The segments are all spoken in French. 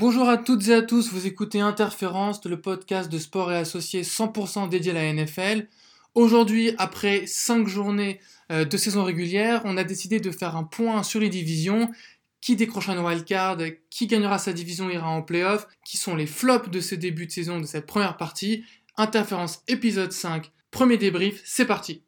Bonjour à toutes et à tous, vous écoutez Interférence, le podcast de sport et associés 100% dédié à la NFL. Aujourd'hui, après 5 journées euh, de saison régulière, on a décidé de faire un point sur les divisions, qui décroche un wildcard, qui gagnera sa division ira en playoff, qui sont les flops de ce début de saison de cette première partie. Interférence épisode 5, premier débrief, c'est parti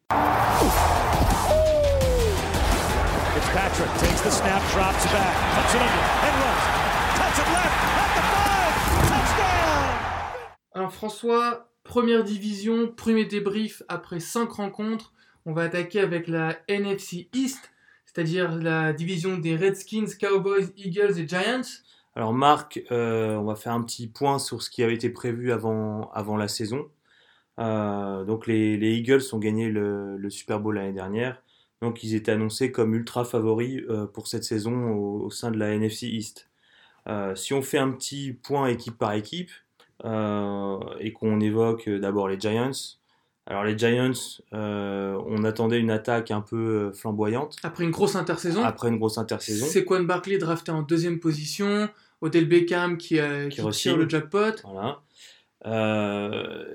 and runs. Touch it left, at the five, touchdown! Alors François, première division, premier débrief après 5 rencontres. On va attaquer avec la NFC East, c'est-à-dire la division des Redskins, Cowboys, Eagles et Giants. Alors Marc, euh, on va faire un petit point sur ce qui avait été prévu avant, la saison. Euh, donc les, les, Eagles ont gagné le, Super Bowl l'année dernière. Donc ils étaient annoncés comme ultra favoris euh, pour cette saison au, sein de la NFC East. Si on fait un petit point équipe par équipe et qu'on évoque d'abord les Giants, alors les Giants, on attendait une attaque un peu flamboyante. Après une grosse intersaison. Après une grosse intersaison. Sequan Barkley drafté en deuxième position, Odell Beckham qui, qui, qui le jackpot. Voilà.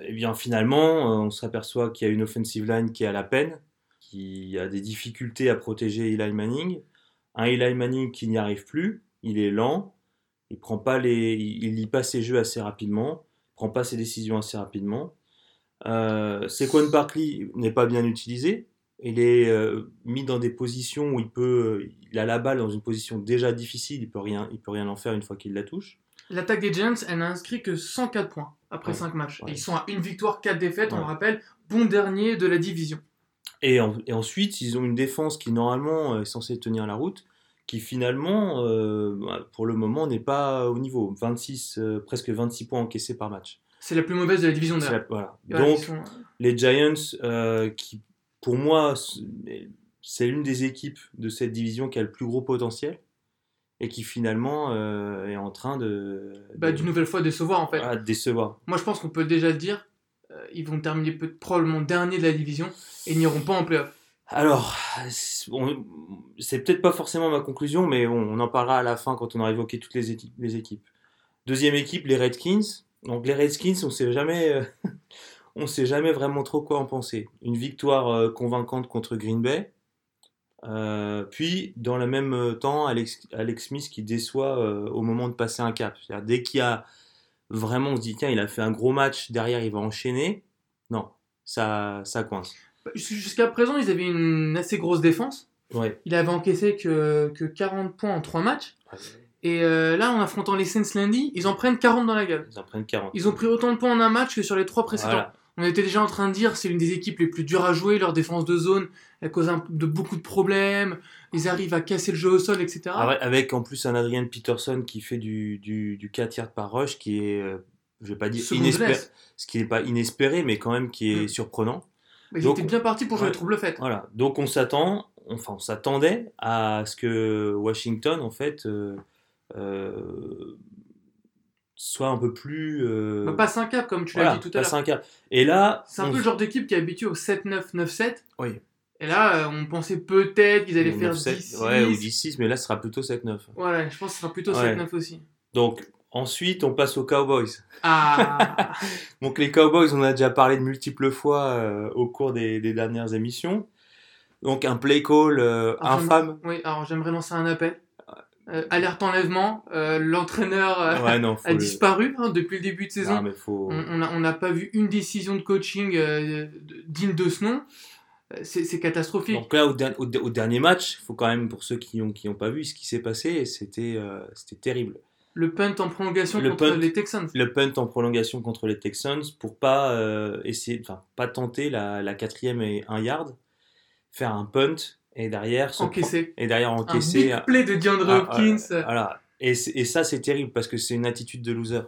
et bien finalement, on s'aperçoit qu'il y a une offensive line qui est à la peine qui a des difficultés à protéger Eli Manning. Un Eli Manning qui n'y arrive plus, il est lent, il prend pas les, il, lit pas ses jeux assez rapidement, prend pas ses décisions assez rapidement. Euh, Sequan Barkley n'est pas bien utilisé. Il est euh, mis dans des positions où il peut, il a la balle dans une position déjà difficile, il peut rien, il peut rien en faire une fois qu'il la touche. L'attaque des Giants, elle n'a inscrit que 104 points après 5 matchs. ils sont à une victoire, 4 défaites, on le rappelle, bon dernier de la division. Et, ensuite, ils ont une défense qui normalement euh, est censée tenir la route, qui finalement, euh, bah, pour le moment, n'est pas au niveau. 26, euh, presque 26 points encaissés par match. C'est la plus mauvaise de la division Voilà. Donc, les Giants, qui pour moi, c'est l'une des équipes de cette division qui a le plus gros potentiel et qui finalement est en train de, bah, d'une nouvelle fois décevoir en fait. Ah, décevoir. Moi, je pense qu'on peut déjà le dire. ils vont terminer probablement dernier de la division et n'iront pas en playoff alors, c'est peut-être pas forcément ma conclusion, mais on, en parlera à la fin quand on aura évoqué toutes les, équipes. Deuxième équipe, les Redskins. Donc les Redskins, on sait jamais, euh, sait jamais vraiment trop quoi en penser. Une victoire euh, convaincante contre Green Bay, euh, puis dans le même temps, Alex, Smith qui déçoit au moment de passer un cap. Dès qu'il a vraiment, on se dit tiens, il a fait un gros match, derrière il va enchaîner. Non, ça, ça coince. Jusqu'à présent, ils avaient une assez grosse défense. Ouais. Il avait encaissé que, que 40 points en 3 matchs. Et euh, là, en affrontant les Saints lundi, ils en prennent 40 dans la gueule. Ils en prennent 40. Ils ont pris autant de points en un match que sur les 3 précédents. On était déjà en train de dire c'est l'une des équipes les plus dures à jouer. Leur défense de zone, elle cause de beaucoup de problèmes. Ils arrivent à casser le jeu au sol, etc. Ah avec en plus un Adrian Peterson qui fait du, du, du 4 yards par rush qui est euh, je vais pas dire inespéré, ce qui n'est pas inespéré, mais quand même qui est mm. surprenant. Mais ils étaient bien partis pour jouer le trouble fait. Voilà, donc on s'attend, enfin on s'attendait à ce que Washington en fait euh, euh, soit un peu plus. Euh... Bah, passe un cap comme tu l'as dit tout à l'heure. un cap. Et là, c'est un peu le genre d'équipe qui est habitué au 7-9, 9-7. Oui. Et là, euh, on pensait peut-être qu'ils allaient faire 10-6. Ouais, ou 10-6, mais là, ce sera plutôt 7-9. Voilà, je pense que ce sera plutôt 7-9 aussi. Donc, Ensuite, on passe aux Cowboys. Ah. Donc les Cowboys, on a déjà parlé de multiples fois euh, au cours des, dernières émissions. Donc un play call euh, infâme. Oui, alors j'aimerais lancer un appel. Euh, alerte enlèvement, l'entraîneur a disparu hein, depuis le début de saison. On n'a pas vu une décision de coaching digne de ce nom. C'est catastrophique. Donc là, au, dernier match, il faut quand même, pour ceux qui n'ont qui ont pas vu ce qui s'est passé, c'était terrible le punt en prolongation contre les Texans. Le punt en prolongation contre les Texans pour pas euh, essayer, enfin pas tenter la, quatrième et un yard, faire un punt et derrière encaisser et derrière encaisser un big play de DeAndre ah, Hopkins. voilà. Et, et ça c'est terrible parce que c'est une attitude de loser.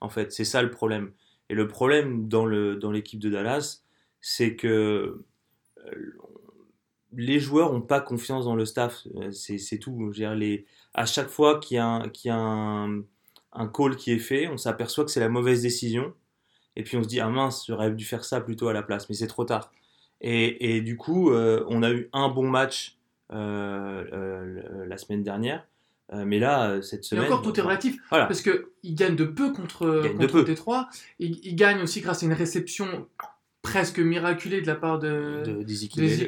En fait, c'est ça le problème. Et le problème dans le dans l'équipe de Dallas, c'est que euh, les joueurs n'ont pas confiance dans le staff. Euh, c'est tout. les, à chaque fois qu'il y a, un, un, call qui est fait, on s'aperçoit que c'est la mauvaise décision. Et puis on se dit, ah mince, j'aurais dû faire ça plutôt à la place, mais c'est trop tard. Et, du coup, euh, on a eu un bon match euh, euh, la semaine dernière. Mais là, cette Et semaine. encore, tout est relatif. Voilà. Parce qu'ils gagnent de peu contre, contre peu. Détroit. Ils, ils gagnent aussi grâce à une réception presque miraculée de la part de,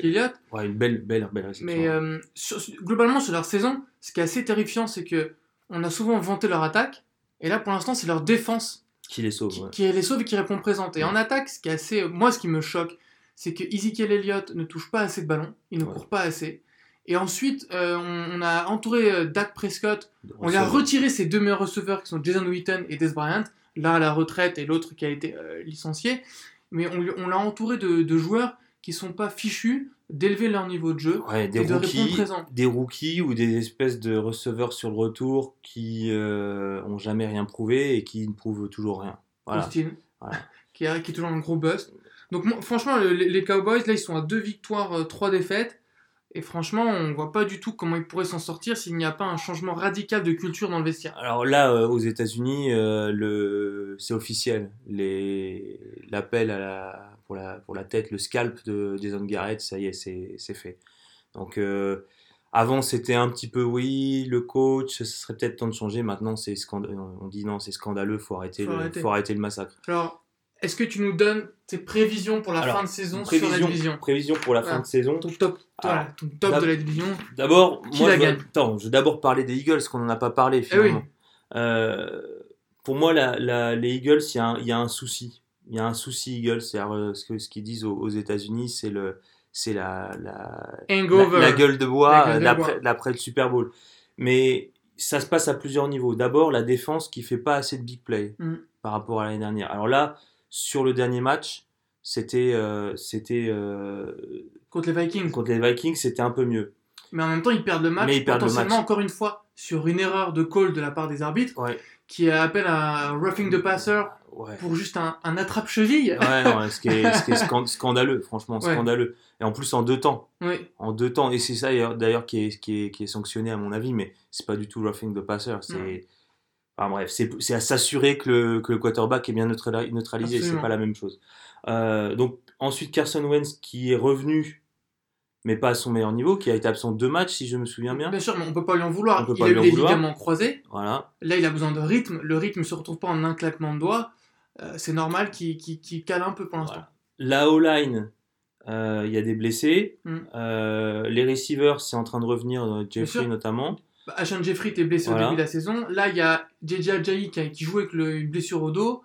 Elliott. Ouais, une belle, belle, belle. Mais euh, sur- globalement, sur leur saison, ce qui est assez terrifiant, c'est que on a souvent vanté leur attaque. Et là, pour l'instant, c'est leur défense qui les sauve. qui, ouais. qui les sauve et qui répond présente. Et en attaque, ce qui est assez. Moi, ce qui me choque, c'est que Ezekiel Elliott ne touche pas assez de ballons. Il ne court pas assez. Et ensuite, euh, on, on a entouré euh, Dak Prescott De on lui a retiré ses deux meilleurs receveurs qui sont Jason Witten et Des Bryant, l'un à la retraite et l'autre qui a été licencié. Mais on, l'a entouré de, de joueurs qui sont pas fichus d'élever leur niveau de jeu. Ouais, des et de répondre rookies, présent. des rookies ou des espèces de receveurs sur le retour qui euh, ont jamais rien prouvé et qui ne prouvent toujours rien. Voilà. Austin, Voilà. qui, est, qui est toujours un gros bust. Donc moi, franchement, le- les, les Cowboys, là, ils sont à deux victoires, euh, trois défaites. Et franchement, on voit pas du tout comment ils pourraient s'en sortir s'il n'y a pas un changement radical de culture dans le vestiaire. Alors là, euh, aux États-Unis, euh, le... c'est officiel. L'appel la... Pour, la... pour la tête, le scalp de Jason Garrett, ça y est, c'est fait. Donc euh, avant, c'était un petit peu oui, le coach, ce serait peut-être temps de changer. Maintenant, scand... on dit non, c'est scandaleux, faut arrêter, Faut le... arrêter. faut arrêter le massacre. Alors, est-ce que tu nous donnes tes prévisions pour la Alors, fin de saison sur la division prévision pour la Voilà. fin de saison. Ton top, Alors, voilà, ton top de la division. D'abord, moi, la je veux- gagne Attends, je vais d'abord parler des Eagles, qu'on n'en a pas parlé Eh finalement. Euh, pour moi, la, la- les Eagles, il y, a un- il y a un souci. Il y a un souci Eagles, c'est-à-dire euh, ce que- ce qu'ils disent aux, aux États-Unis, c'est le, c'est la, la, gueule de bois d'après bois. d'après le Super Bowl. Mais ça se passe à plusieurs niveaux. D'abord, la défense qui fait pas assez de big play Mm. par rapport à l'année dernière. Alors là, sur le dernier match, c'était euh, c'était euh, contre les Vikings. contre les Vikings, c'était un peu mieux. Mais en même temps, ils perdent le match, Mais ils perdent le potentiellement match. encore une fois, sur une erreur de call de la part des arbitres, Ouais, qui appelle à un roughing the passer ouais. pour juste un, un attrape-cheville. Ouais, non, ce qui est, ce qui est scan- scandaleux, franchement, scandaleux. Et en plus en deux temps. Oui, En deux temps. Et c'est ça d'ailleurs- qui est, qui, est, qui est sanctionné à mon avis, mais c'est pas du tout roughing the passer. C'est. Enfin bref, c'est à s'assurer que le, que le quarterback est bien neutrali- neutralisé, c'est pas la même chose. Euh, donc ensuite Carson Wentz qui est revenu, mais pas à son meilleur niveau, qui a été absent deux matchs si je me souviens bien. bien sûr, mais on peut pas lui en vouloir. Il a eu vouloir. ligaments croisés. Voilà. Là, il a besoin de rythme. Le rythme se retrouve pas en un claquement de doigts. Euh, c'est normal qu'il qu'il cale un peu pour l'instant. Voilà. La O-line, euh, il y a des blessés. Mm. Euh, les receivers, c'est en train de revenir, Jeffrey notamment. Bah, Ashan Jeffrey était blessé Voilà. au début de la saison. Là, il y a JJ Ajayi qui, joue avec le- une blessure au dos.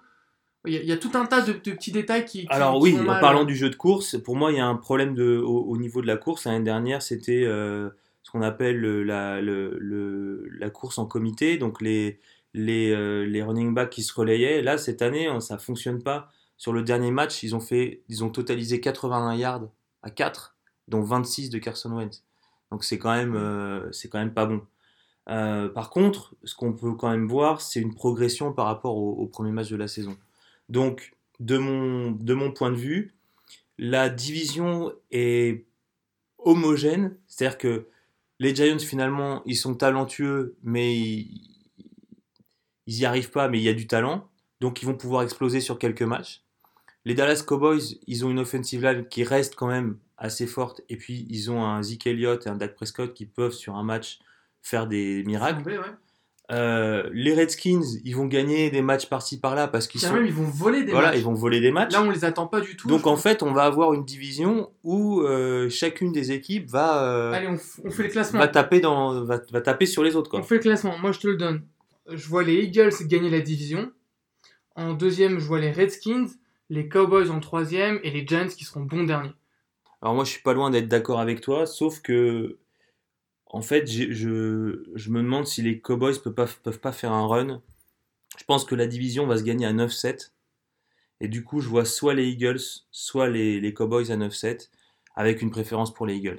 Il y, a, il y a tout un tas de, de petits détails qui. qui- Alors qui oui, en parlant du jeu de course, pour moi, il y a un problème de, au, au niveau de la course. L'année dernière, c'était euh, ce qu'on appelle le- la, le- le- la course en comité, donc les, les, euh, les running backs qui se relayaient. Là, cette année, hein, ça fonctionne pas. Sur le dernier match, ils ont, fait, ils ont totalisé 81 yards à 4, dont 26 de Carson Wentz. Donc c'est quand, même, euh, c'est quand même pas bon. Euh, par contre, ce qu'on peut quand même voir, c'est une progression par rapport au, premier match de la saison. Donc, de mon, de mon point de vue, la division est homogène, c'est-à-dire que les Giants finalement ils sont talentueux mais ils, ils y arrivent pas mais il y a du talent donc ils vont pouvoir exploser sur quelques matchs. Les Dallas Cowboys ils ont une offensive line qui reste quand même assez forte et puis ils ont un Zeke Elliott et un Dak Prescott qui peuvent sur un match faire des miracles. Ouais. Euh, les Redskins ils vont gagner des matchs par-ci par-là parce qu'ils sont même, ils vont voler des voilà matchs. ils vont voler des matchs. Là, on les attend pas du tout. Donc en pense. fait, on va avoir une division où euh, chacune des équipes va, euh, Allez, on, on fait le classement. va, taper dans, va, va taper sur les autres. On Quoi. fait le classement. Moi, je te le donne. Je vois les Eagles gagner la division. En deuxième, je vois les Redskins, les Cowboys en troisième et les Giants qui seront bons derniers. Alors moi, je suis pas loin d'être d'accord avec toi, sauf que en fait, je, je me demande si les Cowboys peuvent pas, peuvent pas faire un run. Je pense que la division va se gagner à 9-7. Et du coup, je vois soit les Eagles, soit les, les Cowboys à 9-7, avec une préférence pour les Eagles.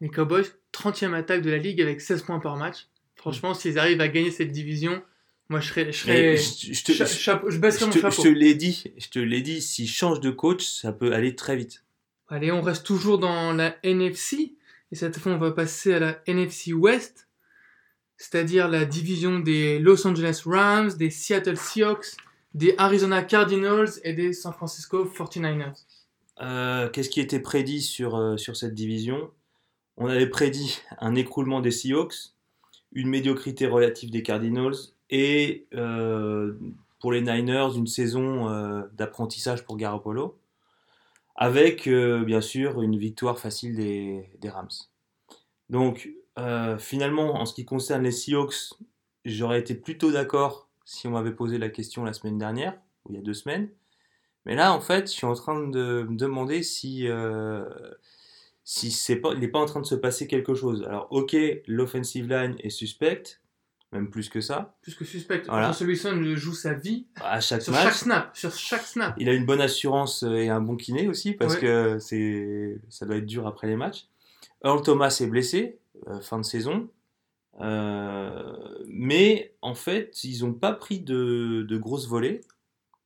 Les Cowboys, 30e attaque de la ligue avec 16 points par match. Franchement, s'ils arrivent à gagner cette division, moi, je serais. Je, serais- je, je te, cha- je- chapeau- je baisserais je mon te- chapeau. je te l'ai dit, je te l'ai dit, s'ils changent de coach, ça peut aller très vite. Allez, on reste toujours dans la NFC. Et cette fois, on va passer à la NFC West. C'est-à-dire la division des Los Angeles Rams, des Seattle Seahawks, des Arizona Cardinals et des San Francisco 49ers. Euh, Qu'est-ce qui était prédit sur, euh, sur cette division? On avait prédit un écroulement des Seahawks, une médiocrité relative des Cardinals et euh, pour les Niners, une saison d'apprentissage pour Garoppolo, avec euh, bien sûr une victoire facile des, Rams. Donc euh, finalement, en ce qui concerne les Seahawks, j'aurais été plutôt d'accord si on m'avait posé la question la semaine dernière, ou il y a deux semaines. Mais là, en fait, je suis en train de me demander si, euh, il n'est pas en train de se passer quelque chose. Alors, ok, l'offensive line est suspecte, même plus que ça. Plus que suspect. Voilà. Russell Wilson joue sa vie À chaque sur match, chaque snap. Sur chaque snap. il a une bonne assurance euh, et un bon kiné aussi, parce Ouais. que c'est, ça doit être dur après les matchs. Earl Thomas est blessé, euh, fin de saison. Euh, mais en fait, ils n'ont pas pris de, de grosses volées.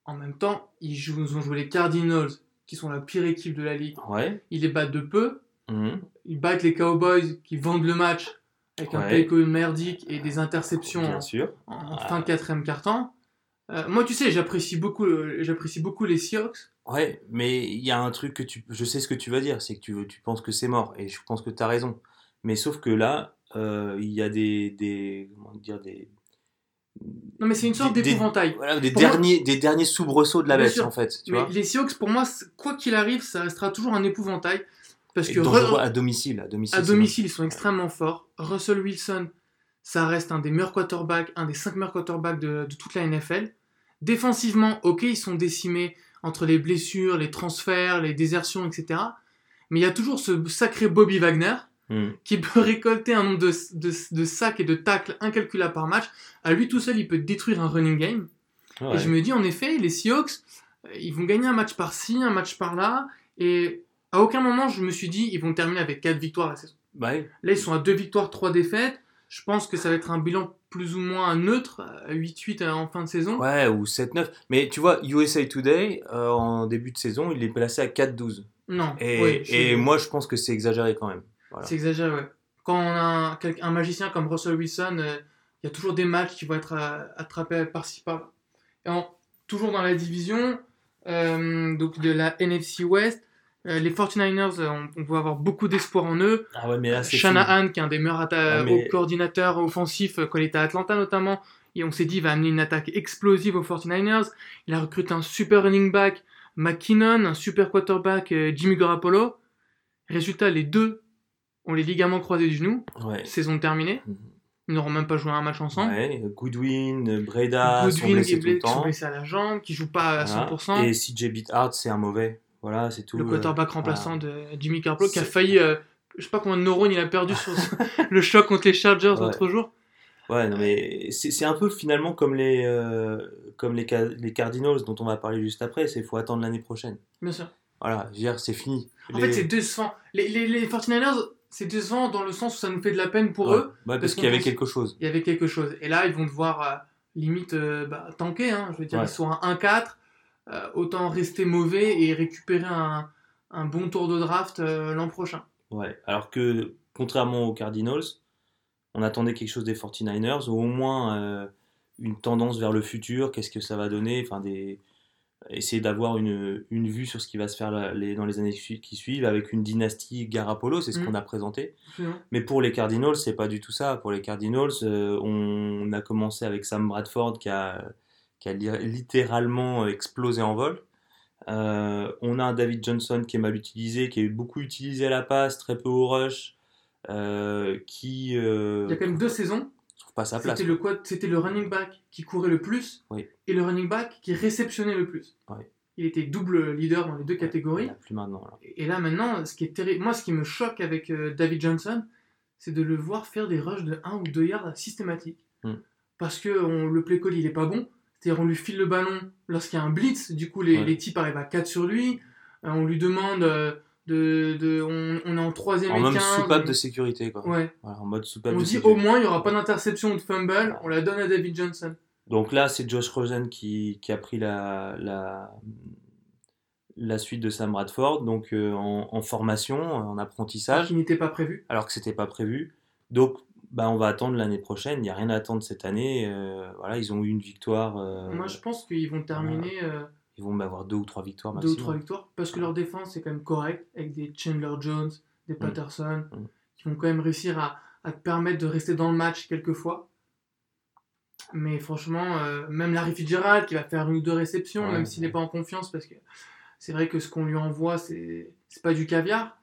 En même temps, ils, jouent, ils ont joué les Cardinals, qui sont la pire équipe de la ligue. Ouais. Ils les battent de peu. Mhm. Ils battent les Cowboys, qui vendent le match avec un Ouais. play call merdique et des interceptions Bien en, sûr. en Ah. fin de quatrième quart-temps. Euh, moi, tu sais, j'apprécie beaucoup, euh, j'apprécie beaucoup les Seahawks. Ouais, mais il y a un truc que tu, je sais ce que tu vas dire, c'est que tu, tu penses que c'est mort, et je pense que tu as raison. Mais sauf que là, euh, il y a des, des, comment dire, des, Non, mais c'est une sorte d'épouvantail. voilà, des Pour moi- des derniers, des derniers soubresauts de la sûr. en fait, tu Mais vois. les Seahawks, pour moi, quoi qu'il arrive, ça restera toujours un épouvantail. Parce Et que dangereux à domicile, à domicile. à domicile, ils sont extrêmement forts. Russell Wilson, ça reste un des meilleurs quarterbacks, un des cinq meilleurs quarterbacks de, de toute la NFL. Défensivement, ok, ils sont décimés entre les blessures, les transferts, les désertions, etc. Mais il y a toujours ce sacré Bobby Wagner. Mhm. qui peut récolter un nombre de, de, de sacs et de tacles incalculables par match. À lui tout seul, il peut détruire un running game. Ouais. Et je me dis, en effet, les Seahawks, euh, ils vont gagner un match par-ci, un match par-là. Et à aucun moment, je me suis dit, ils vont terminer avec 4 victoires la saison. Bah oui. Là, ils sont à 2 victoires, 3 défaites. Je pense que ça va être un bilan plus ou moins neutre, à 8-8 en fin de saison. Ouais, ou 7-9. Mais tu vois, USA Today, euh, en début de saison, il est placé à 4-12. Non, Et, ouais, je- et moi, je pense que c'est exagéré quand même. Voilà. c'est exagéré, ouais. Quand on a un, un magicien comme Russell Wilson, euh, il y a toujours des matchs qui vont être euh, attrapés par-ci par-là. Toujours dans la division euh, donc de la NFC West, euh, les 49ers, euh, on, on peut avoir beaucoup d'espoir en eux. Ah ouais, mais là, c'est fini. Shanahan, qui est un des meilleurs Ah, mais- coordinateurs offensifs euh, quand il était à Atlanta notamment, et on s'est dit il va amener une attaque explosive aux 49ers. Il a recruté un super running back, McKinnon, un super quarterback, euh, Jimmy Garoppolo. Résultat, les deux ont les ligaments croisés du genou, Ouais. saison terminée. Mhm. Ils n'auront même pas joué un match ensemble. Ouais, Goodwin, Breda sont Goodwin blessés qui est tout le blessé, sont temps. blessés à la jambe, qui joue pas à Voilà. 100%. Et CJ Beathard, c'est un mauvais. Voilà, c'est tout. le euh, quarterback remplaçant de Jimmy Garoppolo qui a failli, euh, je sais pas combien de neurones il a perdu sur le choc contre les Chargers Ouais. l'autre jour. Ouais, non, mais c'est un peu finalement comme les, euh, comme les, les Cardinals dont on va parler juste après, c'est faut attendre l'année prochaine. Bien sûr. Voilà, c'est fini. En Les- fait, c'est décevant. Les, les, les 49ers, c'est décevant dans le sens où ça nous fait de la peine pour Ouais. eux. Parce parce qu'il y avait pense- quelque chose. Il y avait quelque chose. Et là, ils vont devoir euh, limite euh, bah, tanker. Hein. Je veux dire, Ouais. ils sont à 1-4. Euh, autant rester mauvais et récupérer un, un bon tour de draft euh, l'an prochain. Ouais. Alors que, contrairement aux Cardinals, on attendait quelque chose des 49ers, ou au moins euh, une tendance vers le futur, qu'est-ce que ça va donner, enfin des essayer d'avoir une, une vue sur ce qui va se faire la- les- dans les années qui su- qui suivent avec une dynastie Garapolo, c'est ce Mm. qu'on a présenté. Mais pour les Cardinals, c'est pas du tout ça. Pour les Cardinals, euh, on a commencé avec Sam Bradford qui a, qui a li- littéralement explosé en vol. Euh, on a un David Johnson qui est mal utilisé, qui est beaucoup utilisé à la passe, très peu au rush, euh, qui euh, Il y a quand même deux saisons. trouve pas sa place. C'était le, quad- c'était le running back qui courait le plus Oui. et le running back qui réceptionnait le plus. Oui. Il était double leader dans les deux catégories. plus maintenant. là. Et là maintenant, ce qui est terrible, moi ce qui me choque avec euh, David Johnson, c'est de le voir faire des rushs de 1 ou 2 yards systématiques. Hmm. Parce que on- le play call il est pas bon. On lui file le ballon lorsqu'il y a un blitz, du coup les, Ouais. les types arrivent à 4 sur lui. Euh, on lui demande euh, de, de on, on est en troisième En et mode 15. soupape de sécurité. Quoi. Ouais. Voilà, en mode soupape On de dit sécurité. au moins il y aura pas d'interception ou de fumble, on la donne à David Johnson. Donc là, c'est Josh Rosen qui, qui a pris la, la, la suite de Sam Bradford, donc euh, en, en formation, en apprentissage. qui n'était pas prévu. alors que c'était pas prévu. Donc, bah, on va attendre l'année prochaine. Il n'y a rien à attendre cette année. Euh, voilà, ils ont eu une victoire. euh, Moi je pense qu'ils vont terminer euh, Ils vont avoir deux ou trois victoires deux ou maximum. trois victoires parce que leur défense est quand même correcte avec des Chandler Jones, des Patterson Mm. qui vont quand même réussir à, à te permettre de rester dans le match quelquefois. Mais franchement, euh, même Larry Fitzgerald qui va faire une ou deux réceptions, Ouais, même s'il n'est pas en confiance, parce que c'est vrai que ce qu'on lui envoie, c'est c'est pas du caviar.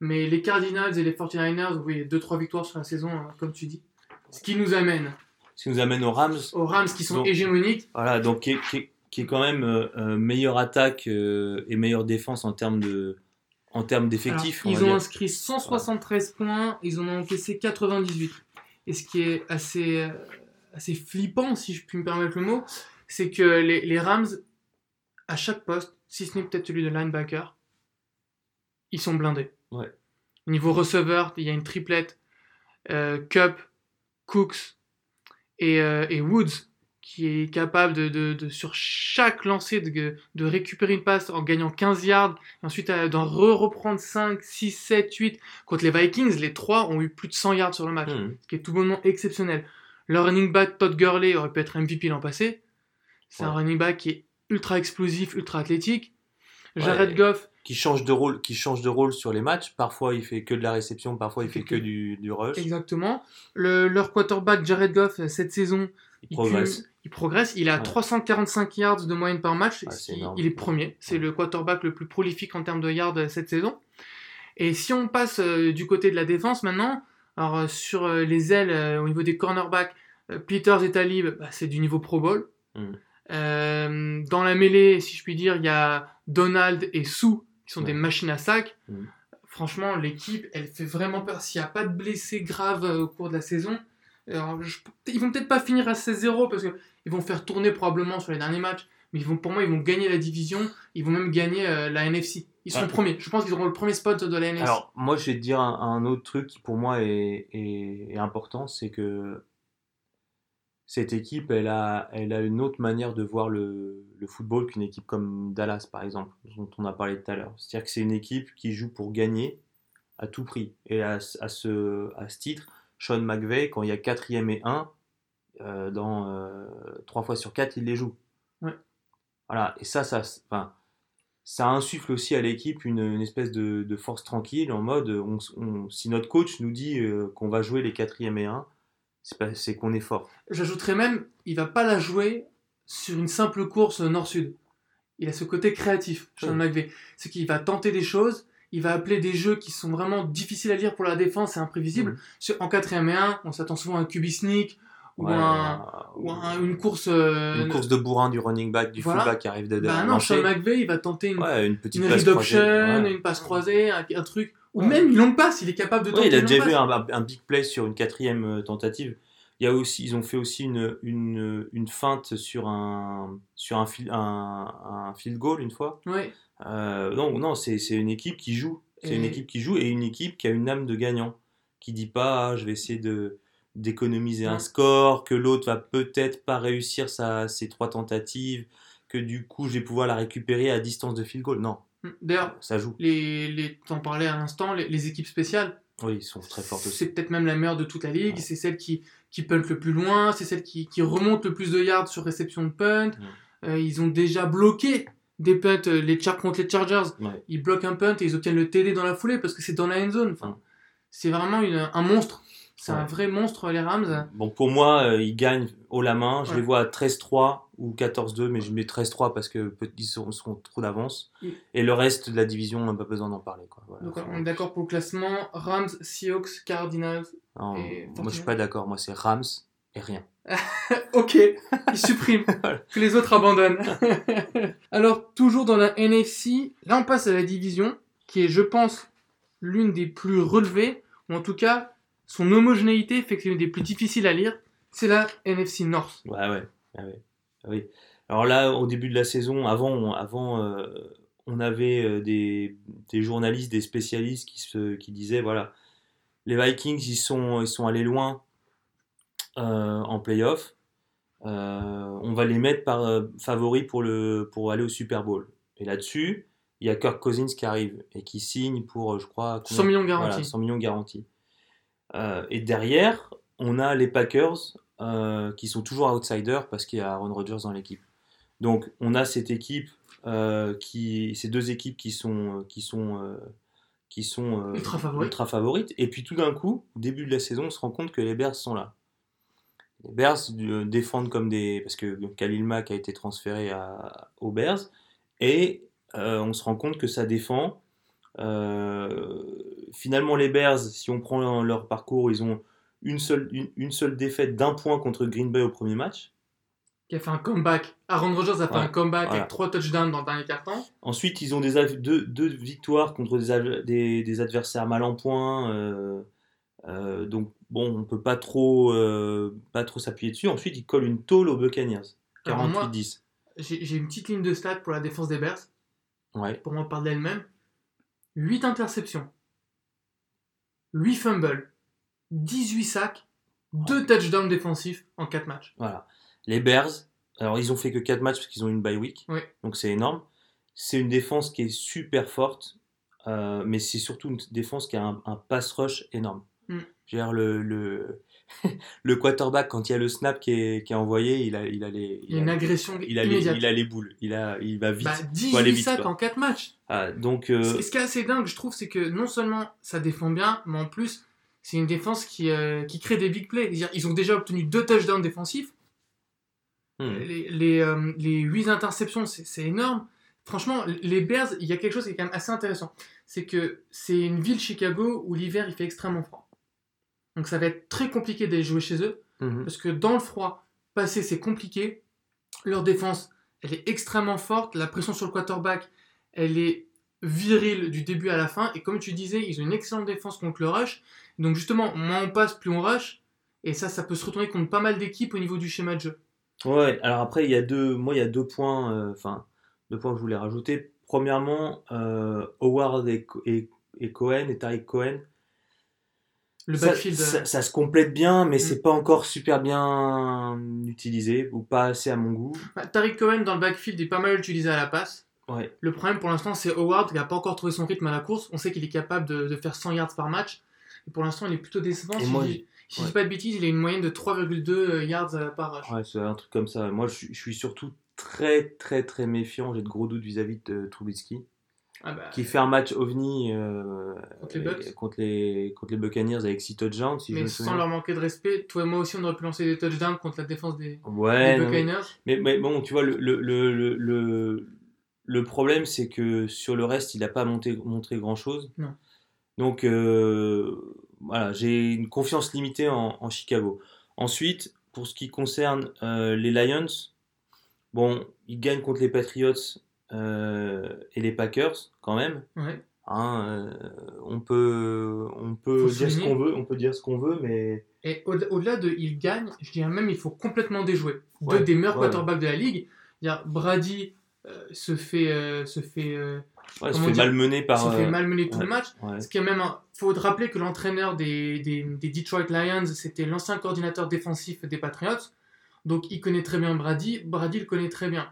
Mais les Cardinals et les 49ers, vous voyez, 2-3 victoires sur la saison, euh, comme tu dis. Ce qui nous amène Ce qui nous amène aux Rams, aux Rams qui sont Donc- hégémoniques. voilà, donc qui est, qui est- qui est quand même euh, euh, meilleure attaque euh, et meilleure défense en termes de en termes d'effectifs. On ils ont dire. inscrit 173 points, ils en ont encaissé 98. Et ce qui est assez, assez flippant, si je puis me permettre le mot, c'est que les, les Rams, à chaque poste, si ce n'est peut-être celui de linebacker, ils sont blindés. Ouais. Niveau receveur, il y a une triplette. euh, Cup, Cooks et, euh, et Woods qui est capable de, de- de, sur chaque lancer de, de récupérer une passe en gagnant 15 yards et ensuite euh, d'en re-reprendre 5, 6, 7, 8. Contre les Vikings, les trois ont eu plus de 100 yards sur le match, Mhm. ce qui est tout bonnement exceptionnel. Le running back Todd Gurley aurait pu être MVP l'an passé. C'est un running back qui est ultra explosif, ultra athlétique. Jared Ouais. Goff, Qui change de rôle, qui change de rôle sur les matchs. Parfois il fait que de la réception, parfois il fait que du, du rush. exactement. Le, leur quarterback Jared Goff, euh, cette saison, Il il, progresse. cumule- il progresse. Il a Ouais. 345 yards de moyenne par match. Il, est premier. C'est le quarterback le plus prolifique en termes de yards euh, cette saison. Et si on passe euh, du côté de la défense maintenant, alors euh, sur euh, les ailes, au niveau des cornerbacks, Peters et Talib, bah, c'est du niveau Pro Bowl. Euh, dans la mêlée, si je puis dire, il y a Donald et Sue qui sont Ouais. des machines à sac. Mhm. Franchement, l'équipe, elle fait vraiment peur. S'il n'y a pas de blessés graves euh, au cours de la saison, alors, je- ils vont peut-être pas finir à 16-0 parce qu'ils vont faire tourner probablement sur les derniers matchs. Mais ils vont, pour moi, ils vont gagner la division. Ils vont même gagner euh, la NFC. Ils Ouais. premiers. Je pense qu'ils auront le premier spot de la NFC. Alors, moi, je vais te dire un, un autre truc qui pour moi est, est- est important, c'est que cette équipe, elle a, elle a une autre manière de voir le, le football qu'une équipe comme Dallas, par exemple, dont on a parlé tout à l'heure. C'est-à-dire que c'est une équipe qui joue pour gagner à tout prix. Et à, ce- à ce, à ce titre, Sean McVay, quand il y a quatrième et 1, euh, dans euh, 3 fois sur 4, il les joue. Ouais. Voilà, et ça, ça, enfin, ça insuffle aussi à l'équipe une, une espèce de, de force tranquille en mode on, on- si notre coach nous dit euh, qu'on va jouer les quatrième et 1, c'est qu'on est fort. J'ajouterais même, il va pas la jouer sur une simple course nord-sud. Il a ce côté créatif, Sean Oui. McVay. C'est qu'il va tenter des choses, il va appeler des jeux qui sont vraiment difficiles à lire pour la défense et imprévisibles. Mhm. En 4 et 1, on s'attend souvent à un QB sneak ou, Ouais, un- ou un- une course. euh, une course de bourrin du running back, du Voilà. fullback qui arrive de, de Bah non. Sean McVay, il va tenter une, Ouais, une petite une passe croisée, ouais. une passe croisée, un, un truc. Ou Ouais. même une longue passe, il est capable de Ouais, tenter il a déjà vu un, un big play sur une quatrième euh, tentative. Il y a aussi, ils ont fait aussi une, une, une feinte sur un, sur un, fil, un, un field goal une fois. Ouais. Euh, non, non c'est une équipe qui joue. C'est une équipe qui joue et une équipe qui a une âme de gagnant. Qui dit pas, ah, je vais essayer de d'économiser un score, que l'autre va peut-être pas réussir sa, ses trois tentatives, que du coup je vais pouvoir la récupérer à distance de field goal. Non, D'ailleurs, ça joue. les, les, t'en parlais à l'instant, les, les équipes spéciales, Oui, ils sont très fortes aussi. c'est peut-être même la meilleure de toute la ligue. Ouais. C'est celle qui, qui punt le plus loin, c'est celle qui, qui remonte le plus de yards sur réception de punt. Euh, ils ont déjà bloqué des punts euh, les char contre les Chargers. Ouais. Ils bloquent un punt et ils obtiennent le TD dans la foulée parce que c'est dans la end zone. Enfin. C'est vraiment une- un monstre. C'est un vrai monstre, les Rams. Bon, pour moi, euh, ils gagnent haut la main. Je Ouais. les vois à 13-3 ou 14-2, mais je mets 13-3 parce que peut- ils sont, sont trop d'avance. Mm. Et le reste de la division, on n'a pas besoin d'en parler. Quoi. Voilà. Donc on est d'accord pour le classement. Rams, Seahawks, Cardinals. non, et moi, je suis pas d'accord. Moi, c'est Rams et rien. Ok, ils suppriment. que les autres abandonnent. Alors, toujours dans la NFC, là on passe à la division, qui est, je pense, l'une des plus relevées, ou en tout cas, son homogénéité fait que c'est une des plus difficiles à lire. C'est la NFC North. Ouais, ouais. Ouais. Ah. Alors là, au début de la saison, avant, on- avant euh, on avait euh, des, des journalistes, des spécialistes qui, se, qui disaient voilà, les Vikings, ils sont, ils sont allés loin euh, en playoff. Euh, on va les mettre par favoris pour, le, pour aller au Super Bowl. Et là-dessus, il y a Kirk Cousins qui arrive et qui signe pour, je crois, 100 millions garantis. Voilà, 100 millions garantis. Euh, et derrière, on a les Packers euh, qui sont toujours outsiders parce qu'il y a Aaron Rodgers dans l'équipe. Donc, on a cette équipe, euh, qui, ces deux équipes qui sont, qui sont, qui sont Ultra favorites. ultra favorites. Et puis tout d'un coup, au début de la saison, on se rend compte que les Bears sont là. Les Bears défendent comme des. Parce que Khalil Mack a été transféré à... aux Bears. Et on se rend compte que ça défend. Euh, finalement, les Bears, si on prend leur parcours, ils ont une seule, une, une seule défaite d'un point contre Green Bay au premier match. Qui a fait un comeback. Aaron Rodgers a fait Ouais, un comeback voilà. avec trois touchdowns dans le dernier carton. Ensuite, ils ont des deux, deux victoires contre des, av- des, des adversaires mal en point. euh, euh, donc, bon, on peut pas trop, euh, pas trop s'appuyer dessus. Ensuite, ils collent une tôle aux Buccaneers. Alors, moi- 48-10. J'ai une petite ligne de stats pour la défense des Bears. Ouais. Pour moi, parle d'elle-même. 8 interceptions. 8 fumbles. 18 sacs. 2 touchdowns défensifs en 4 matchs. Voilà. Les Bears, alors ils ont fait que 4 matchs parce qu'ils ont une bye week. Oui. Donc c'est énorme. C'est une défense qui est super forte, euh, mais c'est surtout une défense qui a un, un pass rush énorme. Mm. Je veux dire, le, le, le quarterback, quand il y a le snap qui est, qui est envoyé, il a, il a les. Il a une agression il a les, immédiate. il a les boules, il, a, il va vite. Bah, faut aller 18 vite, sacs en 4 matchs. Ah, donc, euh, Ce ce qui est assez dingue, je trouve, c'est que non seulement ça défend bien, mais en plus, c'est une défense qui, euh, qui crée des big plays. Ils ont déjà obtenu 2 touchdowns défensifs. hmm, Les, les, euh, les 8 interceptions, c'est énorme. Franchement, les Bears, il y a quelque chose qui est quand même assez intéressant. C'est que c'est une ville, Chicago, où l'hiver, il fait extrêmement froid. Donc ça va être très compliqué d'aller jouer chez eux. mhm. Parce que dans le froid, passer, c'est compliqué. Leur défense, elle est extrêmement forte. La pression sur le quarterback, elle est virile du début à la fin. Et comme tu disais, ils ont une excellente défense contre le rush. Donc justement, moins on passe, plus on rush. Et ça, ça peut se retourner contre pas mal d'équipes au niveau du schéma de jeu. Ouais, alors après, il y a deux, moi, il y a deux points, euh, enfin, deux points que je voulais rajouter. Premièrement, euh, Howard et, et, et Cohen, et Tariq Cohen, Le ça, backfield. ça- euh, ça se complète bien, mais Mm. c'est pas encore super bien utilisé, ou pas assez à mon goût. bah, Tariq Cohen dans le backfield est pas mal utilisé à la passe. Ouais, Le problème pour l'instant, c'est Howard qui n'a pas encore trouvé son rythme à la course. On sait qu'il est capable de, de faire 100 yards par match. Et pour l'instant, il est plutôt décevant. Et Si, moi, je, ouais. dis pas de bêtises, il a une moyenne de 3,2 yards euh, par rush. ouais, c'est un truc comme ça. Moi, je, suis- je suis surtout très, très, très méfiant. J'ai de gros doutes vis-à-vis de Trubisky, Ah bah, qui fait un match ovni euh, Contre les Bucks contre les, contre les Buccaneers avec 6 touchdowns, si mais sans leur manquer de respect, toi et moi aussi, on aurait pu lancer des touchdowns contre la défense des, Ouais, des non, mais- Buccaneers. Bon, tu vois, le, le, le, le, le, problème, c'est que sur le reste, il n'a pas monté, montré grand-chose. Non. Donc, euh, voilà, j'ai une confiance limitée en, en Chicago. Ensuite, pour ce qui concerne euh, les Lions, bon, ils gagnent contre les Patriots et les Packers, quand même. Ouais. Hein, euh, on peut, on peut Faut dire ce qu'on veut, on peut dire ce qu'on veut, mais Et au- au-delà de il gagne, je dirais même il faut complètement déjouer. Deux Ouais, des meilleurs ouais, quarterbacks de la ligue. Brady euh, se fait, euh, se fait, euh, ouais, se fait malmener par. se fait euh, malmener tout le match. Ce qui est même, un- faut rappeler que l'entraîneur des, des, des Detroit Lions, c'était l'ancien coordinateur défensif des Patriots. Donc il connaît très bien Brady. Brady le connaît très bien.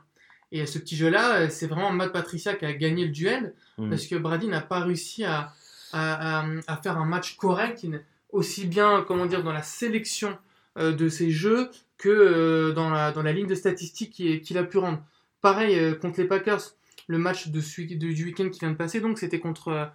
Et ce petit jeu-là, euh, c'est vraiment Matt Patricia qui a gagné le duel Mm. parce que Brady n'a pas réussi à, à, à- à faire un match correct, aussi bien comment dire dans la sélection euh, de ses jeux que euh, dans, la, dans la ligne de statistiques qu'il a pu rendre. Pareil euh, contre les Packers, le match de, du week-end qui vient de passer, donc c'était contre,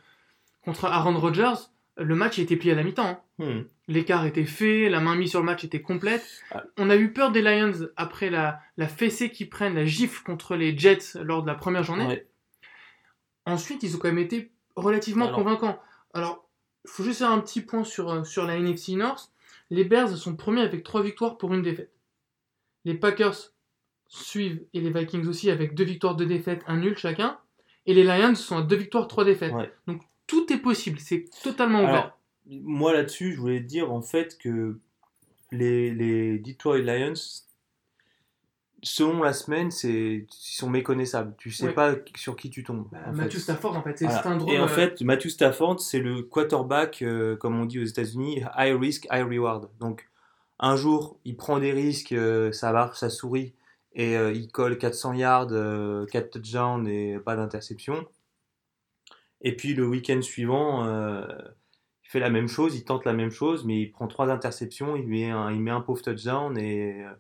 contre Aaron Rodgers. Le match était plié à la mi-temps. hein. Mm. L'écart était fait, la main mise sur le match était complète. Ah. On a eu peur des Lions après la, la fessée qu'ils prennent, la gifle contre les Jets lors de la première journée. Ouais. Ensuite, ils ont quand même été relativement Alors- convaincants. Alors, il faut juste faire un petit point sur, euh, sur la NFC North. Les Bears sont premiers avec 3 victoires pour une défaite. Les Packers suivent et les Vikings aussi avec 2 victoires, 2 défaites, un nul chacun. Et les Lions sont à 2 victoires, 3 défaites. Ouais. Donc tout est possible, c'est totalement ouvert. Alors, moi là-dessus, je voulais te dire en fait que les, les Detroit Lions, selon la semaine, c'est, ils sont méconnaissables. Tu sais Ouais. pas sur qui tu tombes. Bah, Matthew fait. Stafford, en fait, c'est Voilà. syndrome. Et en euh, fait, Matthew Stafford, c'est le quarterback, euh, comme on dit aux États-Unis, high risk, high reward. Donc, un jour, il prend des risques, euh, ça marche, ça sourit, et euh, il colle 400 yards, euh, 4 touchdowns et pas d'interception. Et puis le week-end suivant, euh, il fait la même chose, il tente la même chose, mais il prend trois interceptions, il met un, il met un pauvre touchdown et, euh,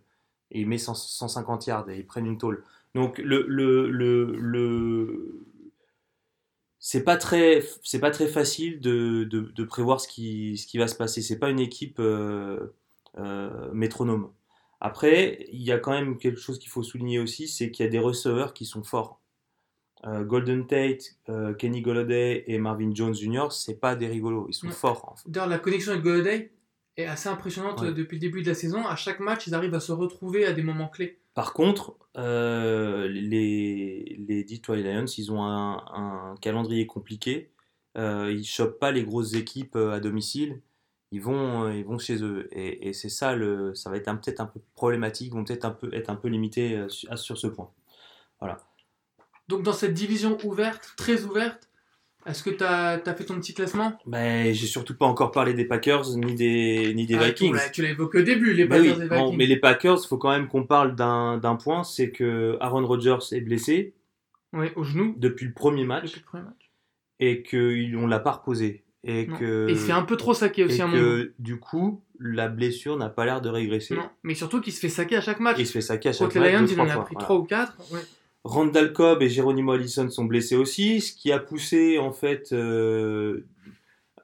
et il met 100 150 yards et ils prennent une tôle. Donc le, le, le, le... c'est pas très c'est pas très facile de, de, prévoir ce qui ce qui va se passer. C'est pas une équipe euh, métronome. Après il y a quand même quelque chose qu'il faut souligner aussi c'est qu'il y a des receveurs qui sont forts Golden Tate Kenny Golladay et Marvin Jones Jr c'est pas des rigolos ils sont forts en fait. la connexion avec Golladay est assez impressionnante depuis le début de la saison à chaque match ils arrivent à se retrouver à des moments clés par contre, euh, les, les Detroit Lions, ils ont un, calendrier compliqué. Euh, ils chopent pas les grosses équipes euh, à domicile. Ils vont, ils vont chez eux. Et, c'est ça, le, ça va être peut-être un peu problématique. Ils vont peut-être un peu, être un peu limités sur ce point. Voilà. Donc dans cette division ouverte, très ouverte, est-ce que tu as, fait ton petit classement? Ben, J'ai surtout pas encore parlé des Packers ni des, ni des ah, Vikings. Tu l'as évoqué au début, les ben Packers et Vikings. mais les Packers, il faut quand même qu'on parle d'un point c'est que Aaron Rodgers est blessé. Oui, au genou. Depuis le premier match. Depuis le premier match. Et qu'on l'a pas reposé. Et que. Et c'est un peu trop saqué aussi et que, Du coup, la blessure n'a pas l'air de régresser. Non, mais surtout qu'il se fait saquer à chaque match. Il se fait saquer à chaque match. Contre les Lions, il en a pris 3 ou 4. Ouais. Randall Cobb et Geronimo Allison sont blessés aussi, ce qui a poussé en fait, euh,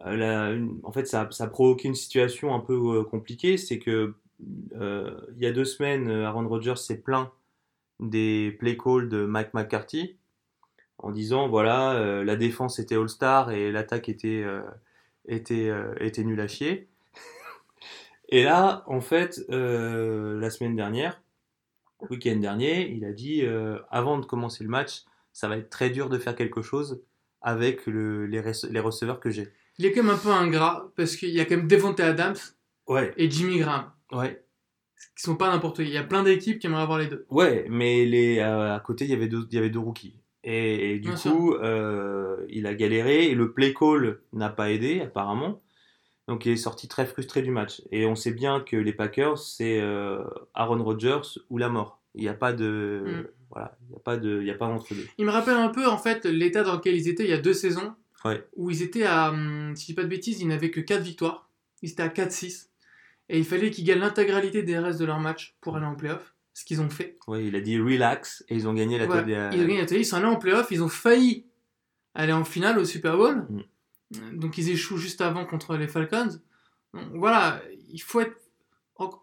en fait ça, a provoqué une situation un peu euh, compliquée, c'est que euh, il y a deux semaines, Aaron Rodgers s'est plaint des play calls de Mike McCarthy en disant voilà la défense était all-star et l'attaque était était était nulle à chier. et là en fait la semaine dernière week-end dernier, il a dit euh, avant de commencer le match, ça va être très dur de faire quelque chose avec les, les, receveurs que j'ai. Il est quand même un peu ingrat parce qu'il y a quand même Devontae Adams ouais. et Jimmy Graham. Ouais. Qui sont pas n'importe qui. Il y a plein d'équipes qui aimeraient avoir les deux. Ouais, mais les, euh, à côté, il y avait deux, il y avait deux rookies. Et, du coup, euh, il a galéré et le play call n'a pas aidé apparemment. Donc il est sorti très frustré du match. Et on sait bien que les Packers, c'est euh, Aaron Rodgers ou la mort. Il n'y a pas de... Mm. Voilà, il n'y a pas de, il y a pas entre deux. Il me rappelle un peu en fait l'état dans lequel ils étaient il y a deux saisons, ouais. où ils étaient à, hum, si je dis pas de bêtises, ils n'avaient que 4 victoires, ils étaient à 4-6, et il fallait qu'ils gagnent l'intégralité des restes de leur match pour aller en playoff, ce qu'ils ont fait. Oui, il a dit relax, et ils ont gagné la ouais, Ils ont gagné la télé, ils sont allés en playoff, ils ont failli aller en finale au Super Bowl, mm. Donc ils échouent juste avant contre les Falcons. voilà, il faut être.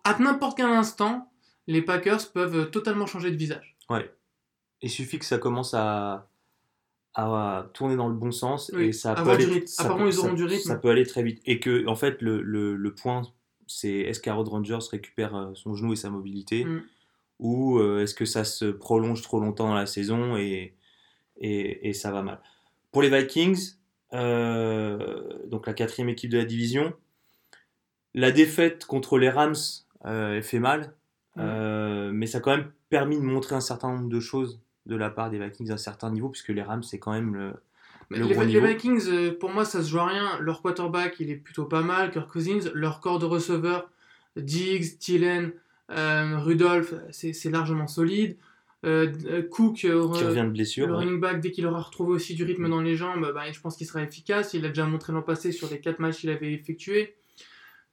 À n'importe quel instant, les Packers peuvent totalement changer de visage. Ouais. Il suffit que ça commence à, à tourner dans le bon sens et ça peut aller. Ça, Apparemment, ils auront du rythme. Ça peut aller très vite. Et que, en fait, le, le, le point, c'est est-ce qu'Aaron Rangers récupère euh, son genou et sa mobilité mm. ou euh, est-ce que ça se prolonge trop longtemps dans la saison et, et, et ça va mal. Pour les Vikings, donc la quatrième équipe de la division. La défaite contre les Rams euh, fait mal, euh, mais ça a quand même permis de montrer un certain nombre de choses de la part des Vikings à un certain niveau, puisque les Rams, c'est quand même le, les, gros niveau. les, Vikings, pour moi, ça se joue à rien. Leur quarterback, il est plutôt pas mal. Kirk Cousins, leur corps de receveur, Diggs, Thielen, Rudolph, c'est largement solide. Euh, euh, Cook, euh, qui revient de blessure, le running back, dès qu'il aura retrouvé aussi du rythme dans les jambes, bah, je pense qu'il sera efficace. Il l'a déjà montré l'an passé sur les 4 matchs qu'il avait effectués.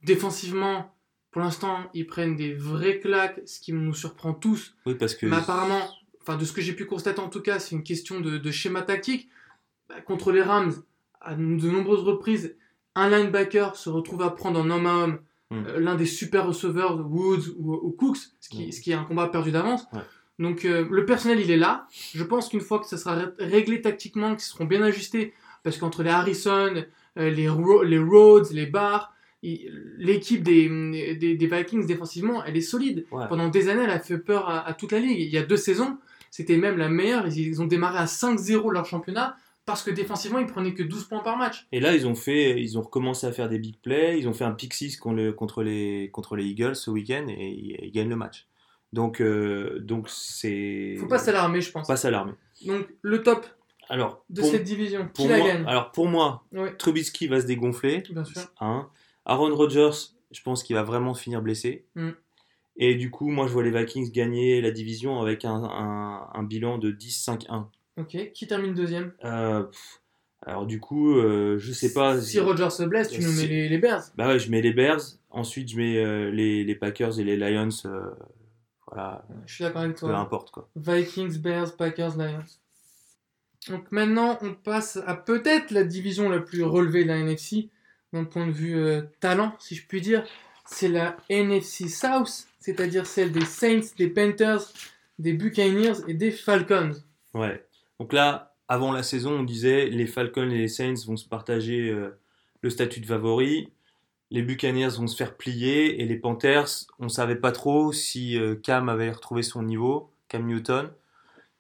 Défensivement, pour l'instant, ils prennent des vrais claques, ce qui nous surprend tous. Oui, parce que. Mais apparemment, enfin, de ce que j'ai pu constater en tout cas, c'est une question de, schéma tactique. Bah, contre les Rams, à de nombreuses reprises, un linebacker se retrouve à prendre en homme à homme hmm. l'un des super receveurs, Woods ou, Cooks, ce qui, hmm. ce qui est un combat perdu d'avance. Donc euh, le personnel, il est là. Je pense qu'une fois que ça sera réglé tactiquement, qu'ils seront bien ajustés, parce qu'entre les Harrison, euh, les, les Rhodes, les Barr, l'équipe des, des, Vikings défensivement, elle est solide. Pendant des années, elle a fait peur à, toute la ligue. Il y a deux saisons, c'était même la meilleure. Ils, ont démarré à 5-0 leur championnat parce que défensivement, ils prenaient que 12 points par match. Et là, ils ont fait, ils ont recommencé à faire des big plays. Ils ont fait un pick 6 contre, les, contre les Eagles ce week-end et ils gagnent le match. Donc, euh, donc c'est. Faut pas s'alarmer, je pense. Pas s'alarmer. Donc, le top alors, de cette division, qui la gagne Alors, pour moi, Trubisky va se dégonfler. Bien sûr. Aaron Rodgers, je pense qu'il va vraiment finir blessé. Mm. Et du coup, moi, je vois les Vikings gagner la division avec un, un, bilan de 10-5-1. Ok. Qui termine deuxième euh, Alors, du coup, euh, je sais pas. Si Rodgers se blesse, tu nous mets les, les, Bears Bah ouais, je mets les Bears. Ensuite, je mets les, les, Packers et les Lions je suis d'accord avec toi. Peu importe quoi. Vikings, Bears, Packers, Lions. Donc maintenant, on passe à peut-être la division la plus relevée de la NFC, d'un point de vue euh, talent, si je puis dire. C'est la NFC South, c'est-à-dire celle des Saints, des Panthers, des Buccaneers et des Falcons. Ouais. Donc là, avant la saison, on disait les Falcons et les Saints vont se partager euh, le statut de favori. Les Buccaneers vont se faire plier et les Panthers, on savait pas trop si euh, Cam avait retrouvé son niveau, Cam Newton.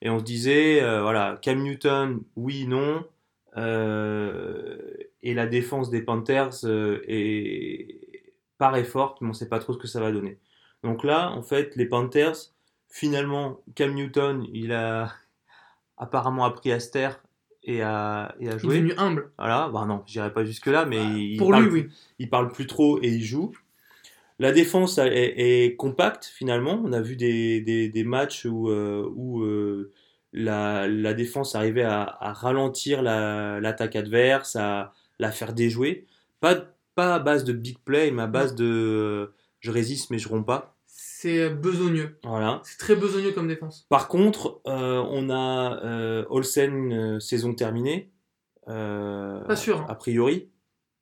Et on se disait, euh, voilà, Cam Newton, oui, non. Euh, et la défense des Panthers est, paraît forte, mais on sait pas trop ce que ça va donner. Donc là, en fait, les Panthers, finalement, Cam Newton, il a apparemment appris à se taire et à, et à Il est jouer. devenu humble. Voilà, bah non, j'irai pas jusque-là, mais il, Pour parle, lui, oui. il parle plus trop et il joue. La défense est, est compacte finalement. On a vu des, des, des matchs où, euh, où euh, la, la défense arrivait à, à ralentir la- l'attaque adverse, à la faire déjouer. Pas, pas à base de big play, mais à base de euh, je résiste mais je romps pas. C'est euh, besogneux. Voilà. C'est très besogneux comme défense. Par contre, euh, on a euh, Olsen euh, saison terminée. Pas sûr, hein. A priori.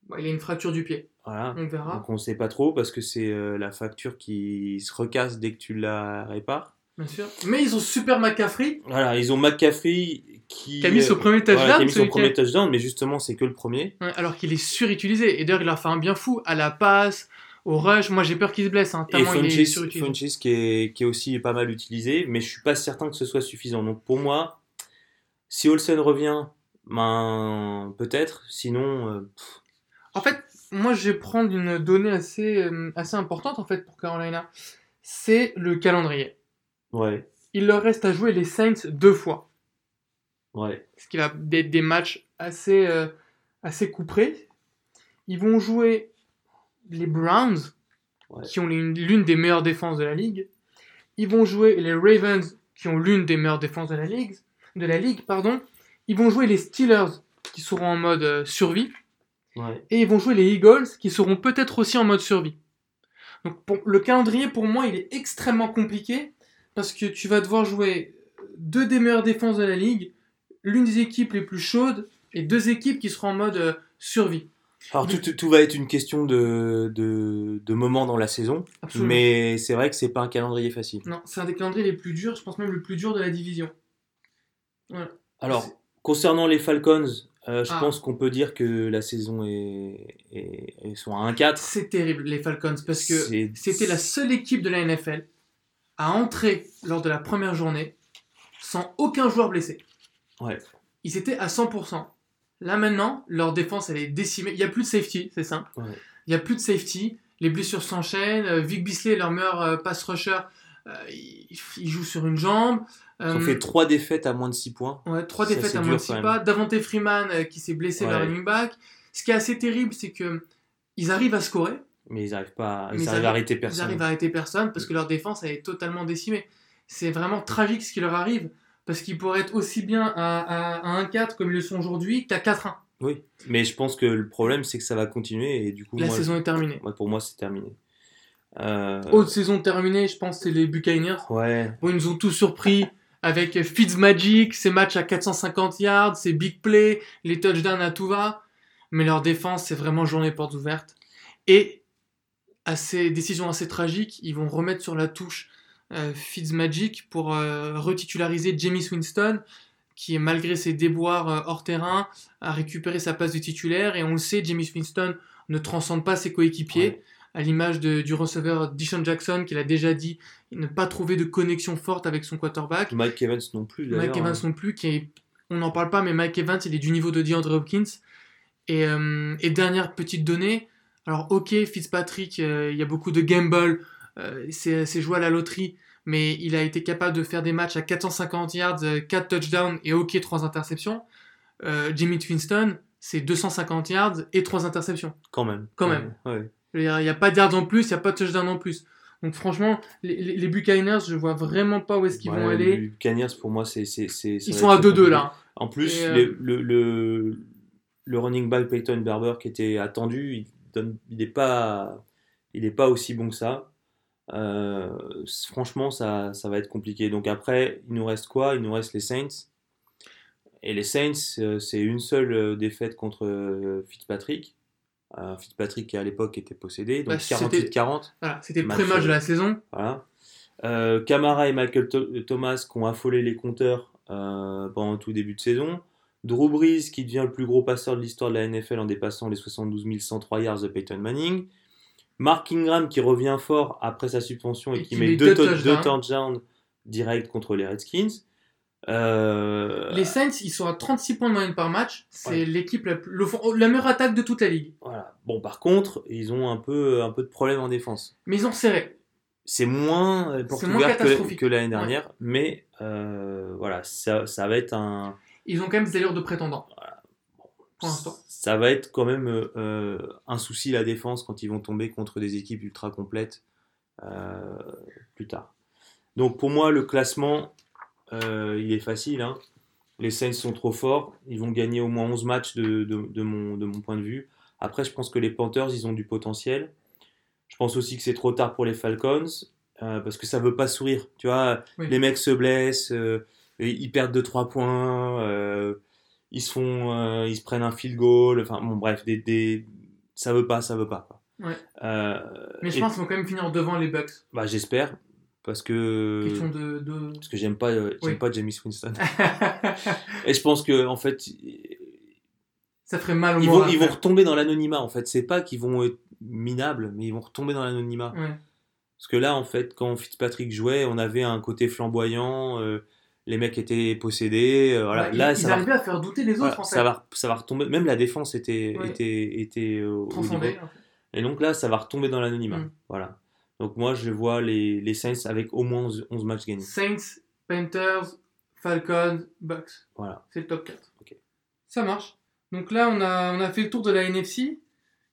Bon, il a une fracture du pied. Voilà. On verra. Donc on sait pas trop parce que c'est la facture qui se recasse dès que tu la répares. Bien sûr. Mais ils ont Super McCaffrey. Voilà, ils ont McCaffrey qui, Qui a mis son premier voilà, touchdown qui a mis son premier touchdown, mais justement c'est que le premier. Ouais, alors qu'il est surutilisé. Et d'ailleurs, il leur fait un bien fou à la passe, au rush. Moi, j'ai peur qu'il se blesse. Hein, Et tellement il est. Funchess qui, est, qui est aussi pas mal utilisé, mais je suis pas certain que ce soit suffisant. Donc pour moi, si Olsen revient, ben peut-être. Sinon, euh, En fait, moi, je vais prendre une donnée assez, euh, assez importante en fait pour Carolina. C'est le calendrier. ouais, Il leur reste à jouer les Saints deux fois. ouais, Ce qui va être des matchs assez, euh, assez couperés. Ils vont jouer les Browns, Ouais. qui ont l'une des meilleures défenses de la ligue. Ils vont jouer les Ravens, qui ont l'une des meilleures défenses de la ligue. De la ligue pardon. Ils vont jouer les Steelers, qui seront en mode euh, survie. ouais. Et ils vont jouer les Eagles, qui seront peut-être aussi en mode survie. Donc pour- le calendrier, pour moi, il est extrêmement compliqué, parce que tu vas devoir jouer deux des meilleures défenses de la ligue, l'une des équipes les plus chaudes, et deux équipes qui seront en mode euh, survie. Alors tout, tout- tout va être une question de, de, de moment dans la saison, Absolument. mais c'est vrai que c'est pas un calendrier facile. Non, c'est un des calendriers les plus durs, je pense même le plus dur de la division. Alors, concernant les Falcons, euh, je Ah. pense qu'on peut dire que la saison est, est, sont à 1-4. C'est terrible, les Falcons, parce que c'était la seule équipe de la NFL à entrer lors de la première journée sans aucun joueur blessé. Ouais. Ils étaient à 100%. Là maintenant, leur défense elle est décimée. Il n'y a plus de safety, c'est simple. Ouais. Il n'y a plus de safety. Les blessures s'enchaînent. Euh, Vic Bisley, leur meilleur euh, pass rusher, euh, il, il joue sur une jambe. Ils ont Euh, fait 3 défaites à moins de 6 points. Ouais, trois Ça, défaites à moins de quand six même. pas. Davante Freeman euh, qui s'est blessé, Ouais. le running back. Ce qui est assez terrible, c'est que ils arrivent à scorer, Mais ils n'arrivent pas ils ils arrivent à arrêter ils personne. arrivent à arrêter personne parce que leur défense elle est totalement décimée. C'est vraiment tragique ce qui leur arrive parce qu'ils pourraient être aussi bien à, à, à 1-4 comme ils le sont aujourd'hui qu'à 4-1. Oui, mais je pense que le problème, c'est que ça va continuer et du coup, La moi, saison est terminée. pour moi, c'est terminé. Euh, Autre saison terminée, je pense, c'est les Buccaneers. Ouais, Bon, ils nous ont tous surpris avec Fitzmagic, ses matchs à 450 yards, ses big plays, les touchdowns à tout va. Mais leur défense, c'est vraiment journée portes ouvertes. Et à ces décisions assez tragiques, ils vont remettre sur la touche Fitzmagic pour euh, retitulariser Jamie Winston, qui, malgré ses déboires euh, hors terrain, a récupéré sa place de titulaire. Et on le sait, Jamie Winston ne transcende pas ses coéquipiers Ouais. à l'image du receveur Dishon Jackson, qu'il a déjà dit ne pas trouver de connexion forte avec son quarterback. Mike Evans non plus. Mike. Evans non plus, qui est, on n'en parle pas, mais Mike Evans, il est du niveau de DeAndre Hopkins. Et, euh, et dernière petite donnée, alors ok, Fitzpatrick, euh, il y a beaucoup de gamble, euh, c'est c'est joué à la loterie, mais il a été capable de faire des matchs à 450 yards, euh, 4 touchdowns et ok, 3 interceptions. Euh, Jimmy Twinston, c'est 250 yards et 3 interceptions. Quand même. Quand même. ouais. Il n'y a pas de yards en plus, il n'y a pas de touchdown en plus. Donc franchement, les, les, les Buccaneers, je vois vraiment pas où est-ce qu'ils Ouais, vont les aller. Buccaneers, pour moi, c'est. Ils sont à être très 2-2 compliqué. là. En plus, euh, les- le, le, le running back Peyton Barber qui était attendu, il n'est pas, il est pas aussi bon que ça. Euh, franchement, ça, ça va être compliqué. Donc après, il nous reste quoi? Il nous reste les Saints. Et les Saints, euh, c'est une seule euh, défaite contre Fitzpatrick. Euh, Fitzpatrick qui à l'époque était possédé, donc Bah, c'était- 48-40. Voilà, c'était le Match, premier match de la saison. Voilà. Euh, Camara et Michael Tho- Thomas qui ont affolé les compteurs pendant tout début de saison. Drew Brees qui devient le plus gros passeur de l'histoire de la NFL en dépassant les 72 103 yards de Peyton Manning. Mark Ingram qui revient fort après sa suspension et, Et qui qui met deux, deux tou- deux touchdowns. touchdowns directs contre les Redskins. Euh, Les Saints, ils sont à 36 points de moyenne par match. C'est Ouais. l'équipe la, plus- le- la meilleure attaque de toute la ligue. voilà. Bon, par contre, ils ont un peu, un peu de problème en défense. Mais ils ont serré. C'est moins euh, porte moins que, catastrophique. que l'année dernière, mais euh, voilà, ça, ça va être un, Ils ont quand même des allures de prétendants. Pour l'instant. Ça va être quand même euh, euh, un souci la défense quand ils vont tomber contre des équipes ultra complètes euh, plus tard. Donc pour moi le classement euh, il est facile. hein. Les Saints sont trop forts. Ils vont gagner au moins 11 matchs de, de- de mon, de mon point de vue. Après je pense que les Panthers ils ont du potentiel. Je pense aussi que c'est trop tard pour les Falcons parce que ça veut pas sourire. Tu vois, Oui. les mecs se blessent, ils perdent 2-3 points. Ils se font, euh, ils se prennent un field goal, enfin bon bref, des, des... ça veut pas, ça veut pas. quoi. Ouais. Euh, Mais je et- pense qu'ils vont quand même finir devant les Bucks. bah, j'espère parce que Question de. de... parce que j'aime pas, euh, j'aime Oui. pas James Winston. et je pense que en fait ça ferait mal au ils vont, ils vont retomber dans l'anonymat. En fait, c'est pas qu'ils vont être minables, mais ils vont retomber dans l'anonymat. Ouais. Parce que là, en fait, quand Fitzpatrick jouait, on avait un côté flamboyant. euh, les mecs étaient possédés. euh, voilà. Ouais, là, ils, ça ils va arrivaient à faire douter les autres Voilà, en fait. ça, va, ça va retomber. Même la défense était, Ouais. était, était euh, au Transcender. niveau. Et donc là, ça va retomber dans l'anonymat. Mm. Voilà. Donc moi, je vois les, les Saints avec au moins 11, 11 matchs gagnés. Saints, Panthers, Falcons, Bucks. Voilà. C'est le top 4. Ok. Ça marche. Donc là, on a, on a fait le tour de la NFC.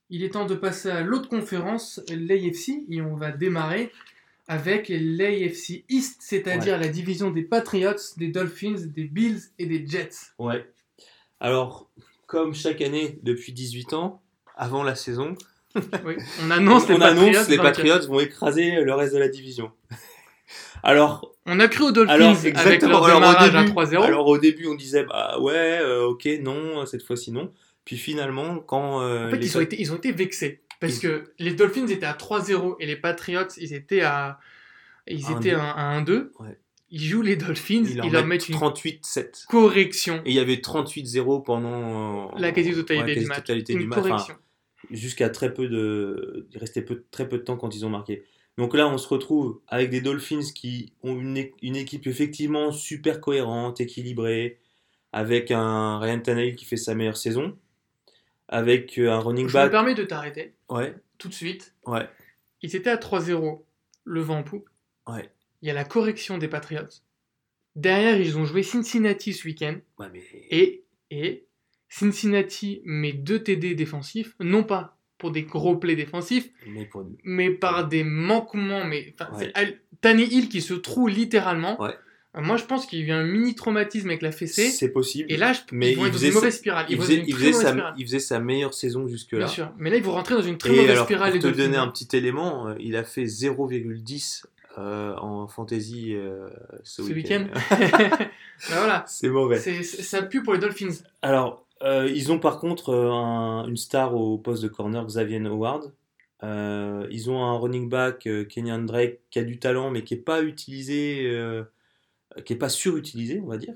Il est temps de passer à l'autre conférence, l'AFC, et on va démarrer avec l'AFC East, c'est-à-dire la division des Patriots, des Dolphins, des Bills et des Jets. Ouais. Alors, comme chaque année depuis 18 ans, avant la saison, Oui. On annonce on les Patriots. annonce les. Patriots vont écraser le reste de la division. Alors, On a cru aux Dolphins alors avec leur Alors, à début, 3-0. alors au début, on disait bah ouais, euh, ok, non, cette fois-ci non. Puis finalement, quand euh, En fait, les ils ont, été, ils ont été vexés. Parce Ils- que les Dolphins étaient à 3-0 et les Patriots, ils étaient à, ils étaient 1-2. à 1-2. Ouais. Ils jouent les Dolphins, ils ils leur leur mettent une 38-7. correction. Et il y avait 38-0 pendant La quasi-totalité ouais, du Une du match. Enfin, jusqu'à très peu de. Il restait peu, très peu de temps quand ils ont marqué. Donc là, on se retrouve avec des Dolphins qui ont une, une équipe effectivement super cohérente, équilibrée, avec un Ryan Tannehill qui fait sa meilleure saison, avec euh, un running Je me back. permets de t'arrêter Ouais, tout de suite. ouais, Ils étaient à 3-0, le vent en poupe. ouais. Il y a la correction des Patriots. Derrière, ils ont joué Cincinnati ce week-end. ouais mais... Et, et Cincinnati met deux TD défensifs, non pas pour des gros plays défensifs, mais pour- mais par des manquements. Mais Ouais. Tannehill qui se trouve littéralement. Ouais. Euh, Moi, je pense qu'il y a eu un mini traumatisme avec la fessée. C'est possible. Et là, je, Mais ils vont il être dans faisait une mauvaise spirale. Il faisait, il sa, spirale. il faisait sa meilleure saison jusque-là. Bien sûr. Mais là, ils vont rentrer dans une très Et mauvaise alors, spirale. pour te donner un petit élément, euh, il a fait 0,10 euh, en fantasy euh, ce, ce week-end. Bah voilà. C'est mauvais. C'est- c'est- ça pue pour les Dolphins. Alors, euh, ils ont par contre euh, un- une star au poste de corner, Xavier Howard. Euh, ils ont un running back, euh, Kenyan Drake, qui a du talent, mais qui n'est pas utilisé, euh, qui n'est pas surutilisé, on va dire.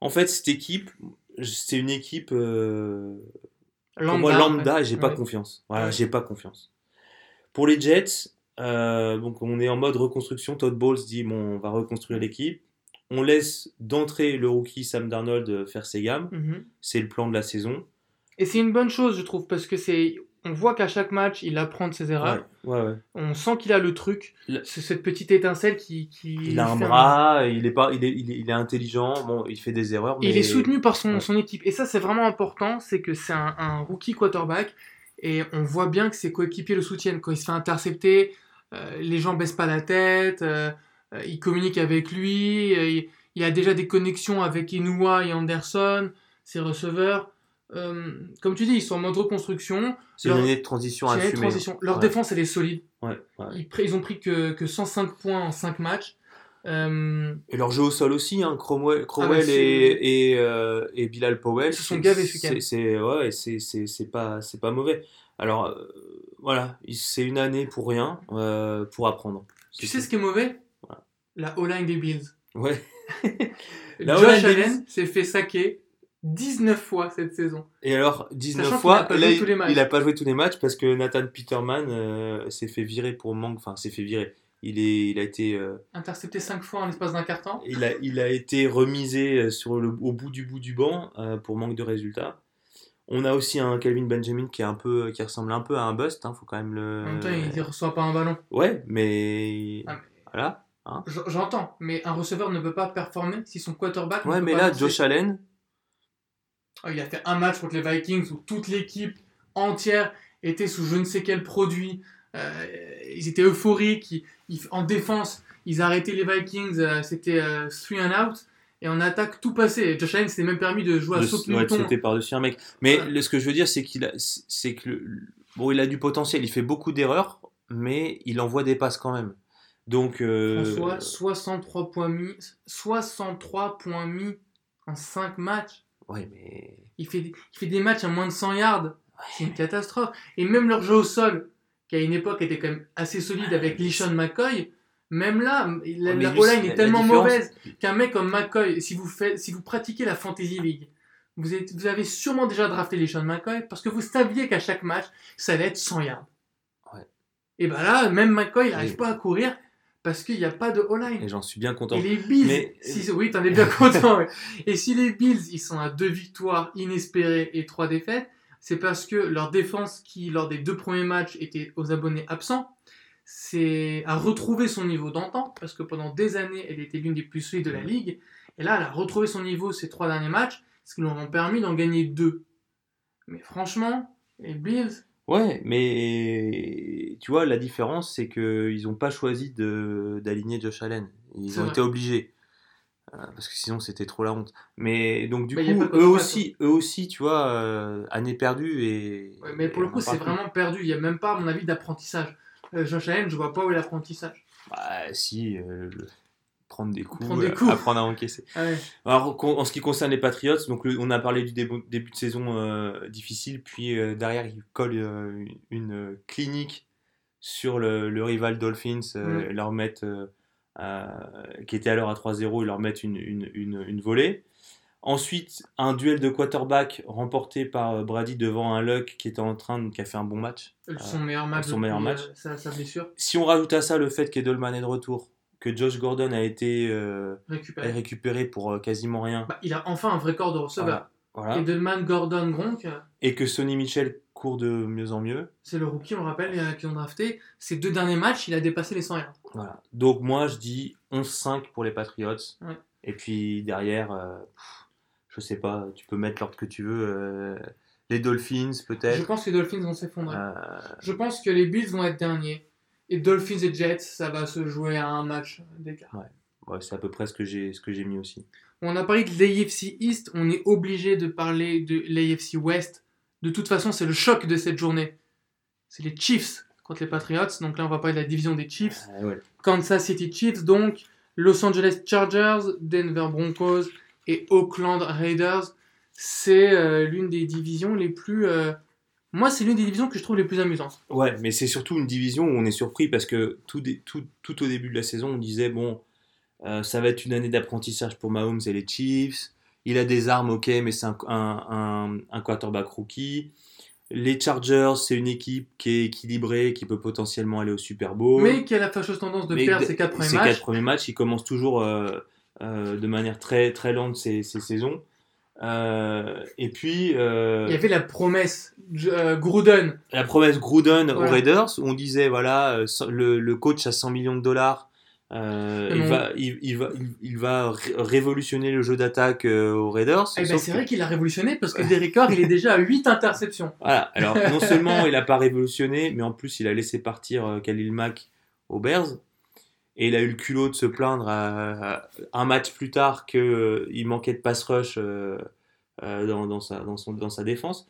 En fait, cette équipe, c'est une équipe euh, pour moi lambda ouais. et j'ai pas confiance. Voilà, Ouais. j'ai pas confiance. Pour les Jets, euh, donc on est en mode reconstruction. Todd Bowles dit bon, on va reconstruire l'équipe. On laisse d'entrée le rookie Sam Darnold euh, faire ses gammes. Mhm. C'est le plan de la saison. Et c'est une bonne chose, je trouve, parce que c'est. On voit qu'à chaque match, il apprend de ses erreurs. Ouais, ouais, ouais. On sent qu'il a le truc. C'est cette petite étincelle qui. qui Il a un bras, il est pas, il est, il est, il est intelligent. Bon, il fait des erreurs, mais il est soutenu par son, Ouais. son équipe. Et ça, c'est vraiment important. C'est que c'est un, un rookie quarterback. Et on voit bien que ses coéquipiers le soutiennent. Quand il se fait intercepter, euh, les gens baissent pas la tête. euh, euh, ils communiquent avec lui. euh, il, il a déjà des connexions avec Inouye et Anderson, ses receveurs. Euh, comme tu dis, ils sont en mode reconstruction. c'est une année de transition à assumer. transition. Leur Ouais. défense, elle est solide. Ouais, ouais. Ils, ils ont pris que, que 105 points en 5 matchs. Euh, Et leur jeu au sol aussi, hein, Cromwell, Cromwell Ah, c'est- et, et, euh, et Bilal Powell. Ils se sont ce week-end. c'est- C'est ouais, c'est- c'est- c'est pas, c'est pas mauvais. Alors euh, voilà, il- c'est une année pour rien, euh, pour apprendre. tu sais ce qui est mauvais? Voilà. La O-line des Bills. Ouais. La Josh O-line des Allen s'est fait saquer 19 fois cette saison. Et alors, 19 Sachant fois, pas là, il, tous les matchs. il a pas joué tous les matchs parce que Nathan Peterman euh, s'est fait virer pour manque, enfin s'est fait virer. Il, est, il a été, euh, Intercepté 5 fois en l'espace d'un quart temps. il a, il a été remisé euh, sur le, au bout du bout du banc euh, pour manque de résultats. On a aussi un Calvin Benjamin qui est un peu, qui ressemble un peu à un bust, hein, faut quand même le. En même temps, il ne reçoit pas un ballon. Ouais, mais Ah, mais- voilà. J- J'entends, mais un receveur ne peut pas performer si son quarterback. ne Ouais, peut mais pas là, lancer. Josh Allen, Il a fait un match contre les Vikings où toute l'équipe entière était sous je ne sais quel produit. Euh, ils étaient euphoriques. Ils- ils- en défense, ils arrêtaient les Vikings. euh, C'était euh, three and out. Et en attaque, tout passait. Josh Allen s'était même permis de jouer à saut ouais, sauter par-dessus un mec. Mais le- ce que je veux dire, c'est qu'il a, c'est que le- bon, il a du potentiel. Il fait beaucoup d'erreurs, mais il envoie des passes quand même. Donc, euh, François, 63 points mis, 63 points mis en 5 matchs. Ouais, mais Il fait, des- il fait des matchs à moins de 100 yards. C'est une catastrophe. Et même leur jeu au sol, qui à une époque était quand même assez solide avec Lishon McCoy, même là, la, la O-line la- est la tellement mauvaise qu'un mec comme McCoy, si vous, faites, si vous pratiquez la Fantasy League, vous, êtes, vous avez sûrement déjà drafté Lishon McCoy parce que vous saviez qu'à chaque match, ça allait être 100 yards. Ouais. Et ben là, même McCoy, il n'arrive Oui. pas à courir parce qu'il n'y a pas de O-line. et j'en suis bien content. Et les Bills, Mais- si, oui, t'en es bien content. ouais. Et si les Bills, ils sont à deux victoires inespérées et trois défaites, c'est parce que leur défense, qui lors des deux premiers matchs était aux abonnés absents, c'est à retrouver son niveau d'antan, parce que pendant des années, elle était l'une des plus solides de la ligue. Et là, elle a retrouvé son niveau ces trois derniers matchs, ce qui leur ont permis d'en gagner deux. Mais franchement, les Bills, Ouais, mais tu vois, la différence, c'est qu'ils n'ont pas choisi d'aligner Josh Allen. Ils ont vrai. été obligés. Euh, parce que sinon, c'était trop la honte. Mais donc, du coup, eux aussi, eux aussi, tu vois, euh, année perdue et. ouais, mais pour et le coup, c'est vraiment perdu. Il n'y a même pas, à mon avis, d'apprentissage. Euh, Josh Allen, je vois pas où est l'apprentissage. Bah, si, le- prendre des coups, Prendre des euh, coups. apprendre à encaisser. Ah ouais. Alors, en ce qui concerne les Patriots, donc le- on a parlé du début, début de saison euh, difficile, puis euh, derrière ils collent euh, une clinique sur le, le rival Dolphins, Mm. leur mettent, qui était alors à 3-0, ils leur mettent une, une, une, une volée. Ensuite, un duel de quarterback remporté par Brady devant un Luck qui était en train de, qui a fait un bon match. Son meilleur match. son meilleur match. sa blessure Si on rajoute à ça le fait qu'Edelman est de retour, que Josh Gordon a été euh, récupéré. récupéré pour euh, quasiment rien, Bah, il a enfin un vrai corps de receveur. voilà. Edelman, Gordon, Gronk, euh, et que Sonny Mitchell court de mieux en mieux. c'est le rookie, on le rappelle, euh, qu'ils ont drafté. Ces deux derniers matchs, il a dépassé les 100 yards. Voilà. Donc moi je dis 11-5 pour les Patriots. Ouais. Et puis derrière, pff, je sais pas, tu peux mettre l'ordre que tu veux. les Dolphins Je peut-être. pense que les Dolphins vont s'effondrer. Je pense que les Bills vont être derniers. Et Dolphins et Jets, ça va se jouer à un match d'écart. ouais, c'est à peu près ce que j'ai ce que j'ai mis aussi. On a parlé de l'AFC East, on est obligé de parler de l'AFC West. De toute façon, c'est le choc de cette journée. C'est les Chiefs contre les Patriots. Donc là, on va parler de la division des Chiefs. Ah ouais. Kansas City Chiefs, donc Los Angeles Chargers, Denver Broncos et Oakland Raiders. C'est euh, l'une des divisions les plus. euh, Moi, c'est l'une des divisions que je trouve les plus amusantes. Ouais, mais c'est surtout une division où on est surpris parce que tout, dé- tout, tout au début de la saison, on disait bon, euh, ça va être une année d'apprentissage pour Mahomes et les Chiefs. Il a des armes, ok, mais c'est un, un, un, un quarterback rookie. Les Chargers, c'est une équipe qui est équilibrée, qui peut potentiellement aller au Super Bowl. Mais qui a la fâcheuse tendance de Mais perdre ses quatre premiers matchs. quatre premiers matchs, ils commencent toujours euh, euh, de manière très, très lente ces, ces saisons. Euh, et puis, euh, Il y avait la promesse euh, Gruden. la promesse Gruden Voilà. aux Raiders, où on disait voilà, euh, le, le coach a 100 millions de dollars, euh, il, va, il, il va, il, va ré- révolutionner le jeu d'attaque euh, aux Raiders. Eh ben, c'est que- vrai qu'il a révolutionné parce que Derek Carr, il est déjà à 8 interceptions. Voilà, alors non seulement il n'a pas révolutionné, mais en plus il a laissé partir Khalil Mack aux Bears. Et il a eu le culot de se plaindre à- à- un match plus tard qu'il manquait de pass rush euh, euh, dans, dans sa, dans, son, dans sa défense.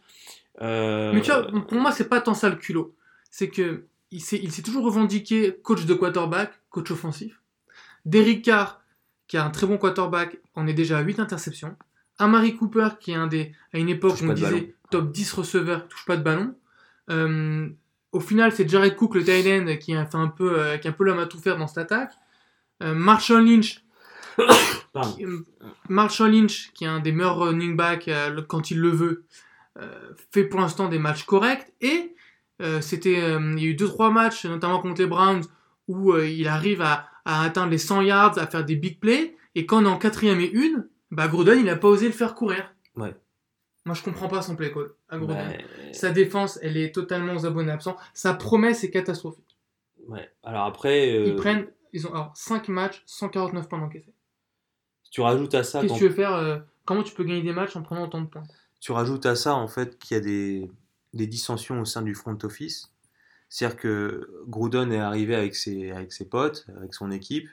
Euh, Mais tu vois, pour moi, c'est pas tant ça le culot. C'est que il s'est il s'est toujours revendiqué coach de quarterback, coach offensif. Derek Carr, qui a un très bon quarterback, en est déjà à 8 interceptions. Amari Cooper, qui est un des, à une époque, Touche on disait ballon. top 10 receveurs, touche pas de ballon. Au final, c'est Jared Cook, le tight end, qui a fait un peu, euh, qui a un peu l'homme à tout faire dans cette attaque. Euh, Marshall Lynch, qui- euh, Marshall Lynch, qui est un des meilleurs running backs quand il le veut, fait pour l'instant des matchs corrects. Et c'était, il y a eu 2-3 matchs, notamment contre les Browns, où il arrive à, à atteindre les 100 yards, à faire des big plays. Et quand on est en quatrième et une, bah il n'a pas osé le faire courir. Ouais. Moi, je comprends pas son play call à Gruden. Bah, Sa défense, elle est totalement aux abonnés absents. Sa promesse est catastrophique. ouais. Alors après, euh, Ils prennent, ils ont alors 5 matchs, 149 points d'encaissés. tu rajoutes à ça Qu'est-ce que tu veux faire euh, Comment tu peux gagner des matchs en prenant autant de points? Tu rajoutes à ça en fait qu'il y a des, des dissensions au sein du front office. C'est-à-dire que Gruden est arrivé avec ses, avec ses potes, avec son équipe,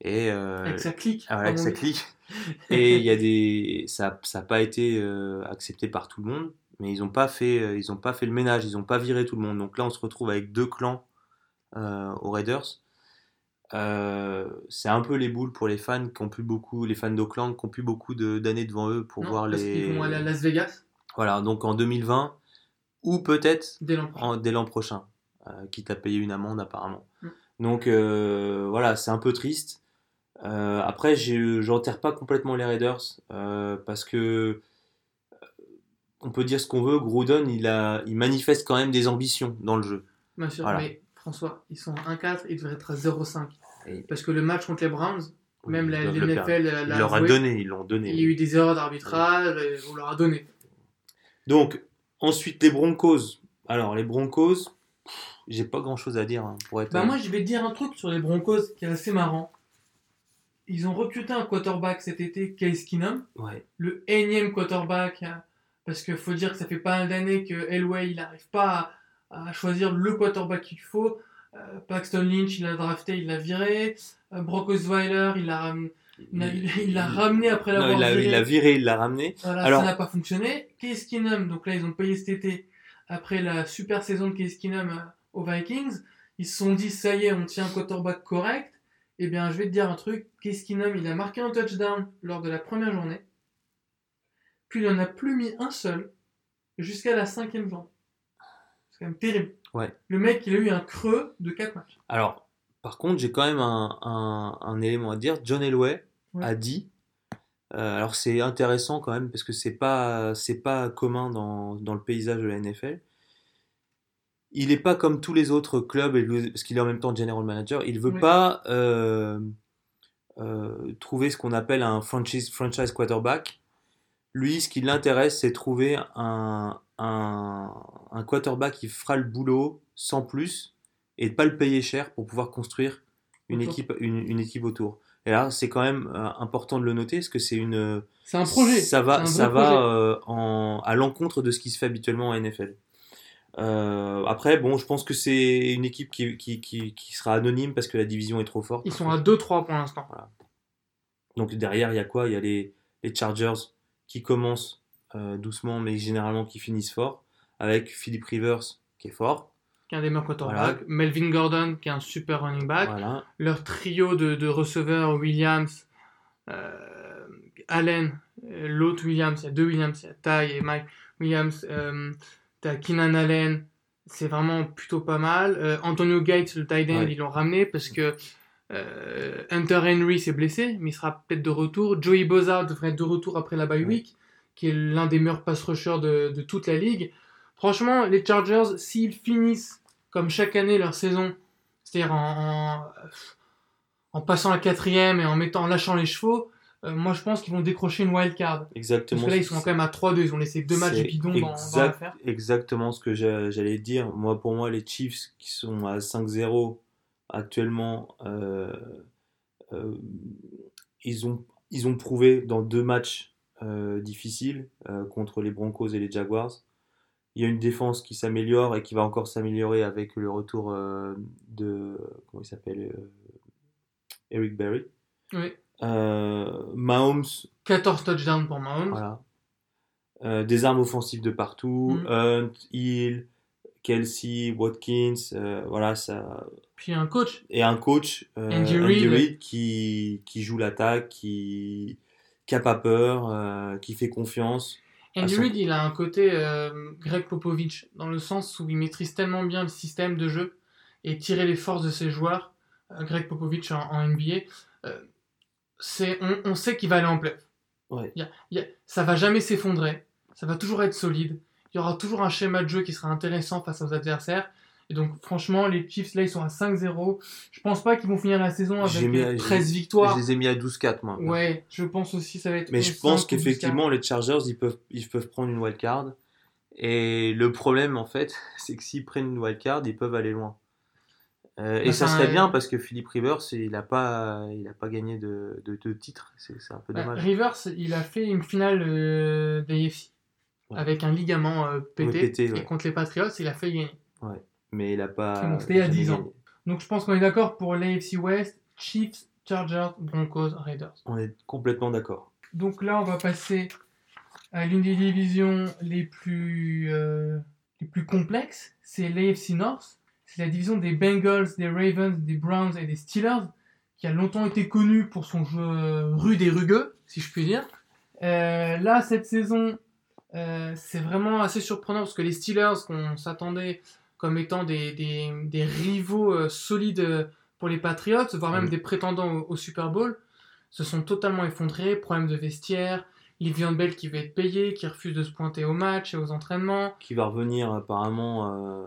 et euh, Avec sa clique. ah, avec sa clique. Et il y a des, ça n'a pas été euh, accepté par tout le monde, mais ils n'ont pas fait, euh, ils ont pas fait le ménage, ils n'ont pas viré tout le monde. Donc là, on se retrouve avec deux clans euh, aux Raiders. Euh, c'est un peu les boules pour les fans qui ont plus beaucoup, les fans d'Oakland qui ont plus beaucoup de- d'années devant eux pour Non, voir parce les. qu'ils vont aller à Las Vegas Voilà, donc en 2020 ou peut-être dès l'an prochain. en- dès l'an prochain, euh, quitte à payer une amende apparemment. Mm. Donc euh, voilà, c'est un peu triste. Euh, après, j'ai- j'enterre pas complètement les Raiders euh, parce que euh, on peut dire ce qu'on veut. Gruden, il a, il manifeste quand même des ambitions dans le jeu. Bien sûr, Voilà. mais François, ils sont à 1-4, ils devraient être à 0-5. Et- Parce que le match contre les Browns, même la, le perdre. l'a Il leur a donné, ils l'ont donné. il y a eu des erreurs d'arbitrage, on leur a donné. Donc ensuite les Broncos. Alors les Broncos, j'ai pas grand chose à dire hein, pour être. Bah moi, je vais te dire un truc sur les Broncos qui est assez marrant. Ils ont recruté un quarterback cet été, Case Keenum, ouais. le énième quarterback, hein, parce qu'il faut dire que ça fait pas mal d'années que Elway, il n'arrive pas à, à choisir le quarterback qu'il faut. Euh, Paxton Lynch, il l'a drafté, il l'a viré. Euh, Brock Osweiler, il l'a il l'a- ramené après l'avoir viré. il l'a viré, il l'a ramené. Voilà, Alors- ça n'a pas fonctionné. Case Keenum, donc là, ils ont payé cet été, après la super saison de Case Keenum euh, aux Vikings. Ils se sont dit, ça y est, on tient un quarterback correct. Eh bien, je vais te dire un truc. Case Keenum, il a marqué un touchdown lors de la première journée. Puis il n'en a plus mis un seul jusqu'à la cinquième journée. C'est quand même terrible. Ouais. Le mec, il a eu un creux de 4 matchs. Alors, par contre, j'ai quand même un, un- un élément à dire. John Elway Ouais. a dit. euh, alors c'est intéressant quand même parce que c'est pas c'est pas commun dans, dans le paysage de la NFL. Il n'est pas comme tous les autres clubs parce qu'il est en même temps general manager. Il veut Ouais. pas euh, euh, trouver ce qu'on appelle un franchise franchise quarterback. Lui, ce qui l'intéresse, c'est trouver un, un, un quarterback qui fera le boulot sans plus et de pas le payer cher pour pouvoir construire une Autour. équipe, une, une équipe autour. Et là, c'est quand même euh, important de le noter parce que c'est une. C'est un projet. Ça va, ça va euh, en, à l'encontre de ce qui se fait habituellement en NFL. Euh, après, bon, je pense que c'est une équipe qui, qui, qui, qui sera anonyme parce que la division est trop forte. Ils sont à 2-3 pour l'instant. Donc derrière, il y a quoi? Il y a les, les Chargers qui commencent euh, doucement, mais généralement qui finissent fort, avec Philip Rivers qui est fort. Qui est un des meilleurs quarterbacks. Melvin Gordon, qui est un super running back. Voilà. leur trio de, de receveurs, Williams, euh, Allen, l'autre Williams, il y a deux Williams, il y a Ty et Mike Williams, t'as Keenan Allen, c'est vraiment plutôt pas mal. Euh, Antonio Gates, le tight end, Ouais. ils l'ont ramené parce que euh, Hunter Henry s'est blessé, mais il sera peut-être de retour. Joey Boza devrait être de retour après la bye Ouais. week, qui est l'un des meilleurs pass rushers de, de toute la ligue. Franchement, les Chargers, s'ils finissent comme chaque année leur saison, c'est-à-dire en, en, en passant la quatrième et en mettant, en lâchant les chevaux, euh, moi je pense qu'ils vont décrocher une wild card. Parce Exactement. que là, ils sont quand même à 3-2, ils ont laissé deux matchs bidons dans, dans exact- l'affaire. Exactement ce que j'a- j'allais dire. Moi, pour moi, les Chiefs qui sont à 5-0 actuellement, euh, euh, ils, ont, ils ont prouvé dans deux matchs difficiles contre les Broncos et les Jaguars. Il y a une défense qui s'améliore et qui va encore s'améliorer avec le retour de comment il s'appelle Eric Berry. Oui. Euh, Mahomes 14 touchdowns pour Mahomes. voilà. Euh, des armes offensives de partout. Mhm. Hunt, Hill, Kelsey, Watkins, euh, voilà, ça. Puis un coach. Et un coach, euh, Andy Andy Reid. Qui, qui joue l'attaque, qui qui a pas peur, qui fait confiance. Andy son- Reid, il a un côté Greg Popovich, dans le sens où il maîtrise tellement bien le système de jeu et tirer les forces de ses joueurs. Greg Popovich en, en NBA, c'est, on, on sait qu'il va aller en play. Ouais. Y a- il y a- ça va jamais s'effondrer, ça va toujours être solide. Il y aura toujours un schéma de jeu qui sera intéressant face aux adversaires. Et donc, franchement, les Chiefs, là, ils sont à 5-0. Je pense pas qu'ils vont finir la saison avec J'ai mis à- euh, j'ai- 13 victoires. Je les ai mis à 12-4, moi. Ouais, je pense aussi ça va être. Mais je pense 5 ou qu'effectivement, les Chargers, ils peuvent, ils peuvent prendre une wildcard. Et le problème, en fait, c'est que s'ils prennent une wildcard, ils peuvent aller loin. Euh, et ça serait euh, bien parce que Philippe Rivers, il n'a pas, il a pas gagné de, de, de titre. C'est un peu Bah, dommage. Rivers, il a fait une finale euh, d'AFC Ouais. avec un ligament euh, pété. Ouais, pété, Et ouais. contre les Patriots, il a fait gagner. Mais il n'a pas. Bon, c'était il y a jamais 10 ans. gagné. Donc je pense qu'on est d'accord pour l'AFC West, Chiefs, Chargers, Broncos, Raiders. On est complètement d'accord. Donc là, on va passer à l'une des divisions les plus, euh, les plus complexes. C'est l'AFC North. C'est la division des Bengals, des Ravens, des Browns et des Steelers, qui a longtemps été connue pour son jeu euh, rude et rugueux, si je puis dire. Euh, là, cette saison, euh, c'est vraiment assez surprenant parce que les Steelers, qu'on s'attendait comme étant des, des, des rivaux euh, solides pour les Patriots, voire même Mhm. des prétendants au, au Super Bowl, se sont totalement effondrés. Problème de vestiaire, Livian Bell qui va être payé, qui refuse de se pointer au match et aux entraînements. Qui va revenir apparemment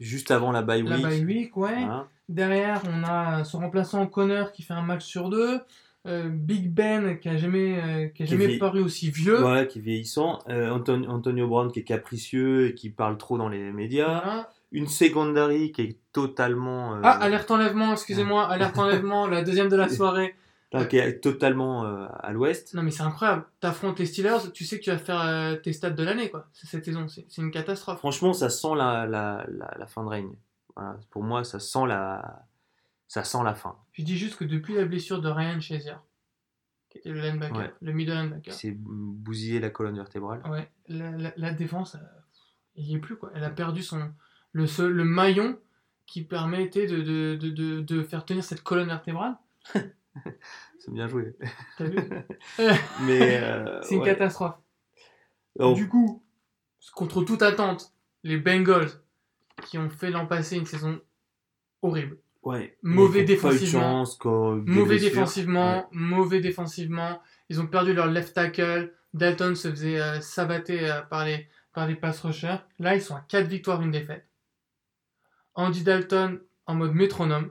juste avant la bye La week. bye week, ouais. Voilà. Derrière, on a son remplaçant Connor qui fait un match sur deux. Euh, Big Ben qui a jamais, euh, qui a jamais paru aussi vieux. Voilà, qui est vieillissant. Euh, Anton- Antonio Brown qui est capricieux et qui parle trop dans les médias. Voilà. Une secondary qui est totalement. Ah, alerte enlèvement, excusez-moi, alerte enlèvement, la deuxième de la soirée. Qui est totalement euh, à l'ouest. Non mais c'est incroyable. T'affrontes les Steelers, tu sais que tu vas faire euh, tes stats de l'année quoi. Cette saison, c'est une catastrophe. Franchement, ça sent la, la, la, la fin de règne. Voilà, pour moi, ça sent la, ça sent la fin. Je dis juste que depuis la blessure de Ryan Shazier, qui était le linebacker, Ouais. le middle linebacker, C'est bousiller la colonne vertébrale. ouais, la, défense, euh, il y est plus quoi. Elle a perdu son le seul, le maillon qui permettait de, de, de, de faire tenir cette colonne vertébrale. C'est bien joué. T'as vu Mais euh, C'est une ouais. catastrophe. Donc, Du coup, contre toute attente, les Bengals qui ont fait l'an passé une saison horrible. ouais. mauvais défensivement. chance, Mauvais défensivement, Ouais. mauvais défensivement. Ils ont perdu leur left tackle. Dalton se faisait euh, savater euh, par, les, par les pass rushers. Là, ils sont à 4 victoires, une défaite. Andy Dalton en mode métronome.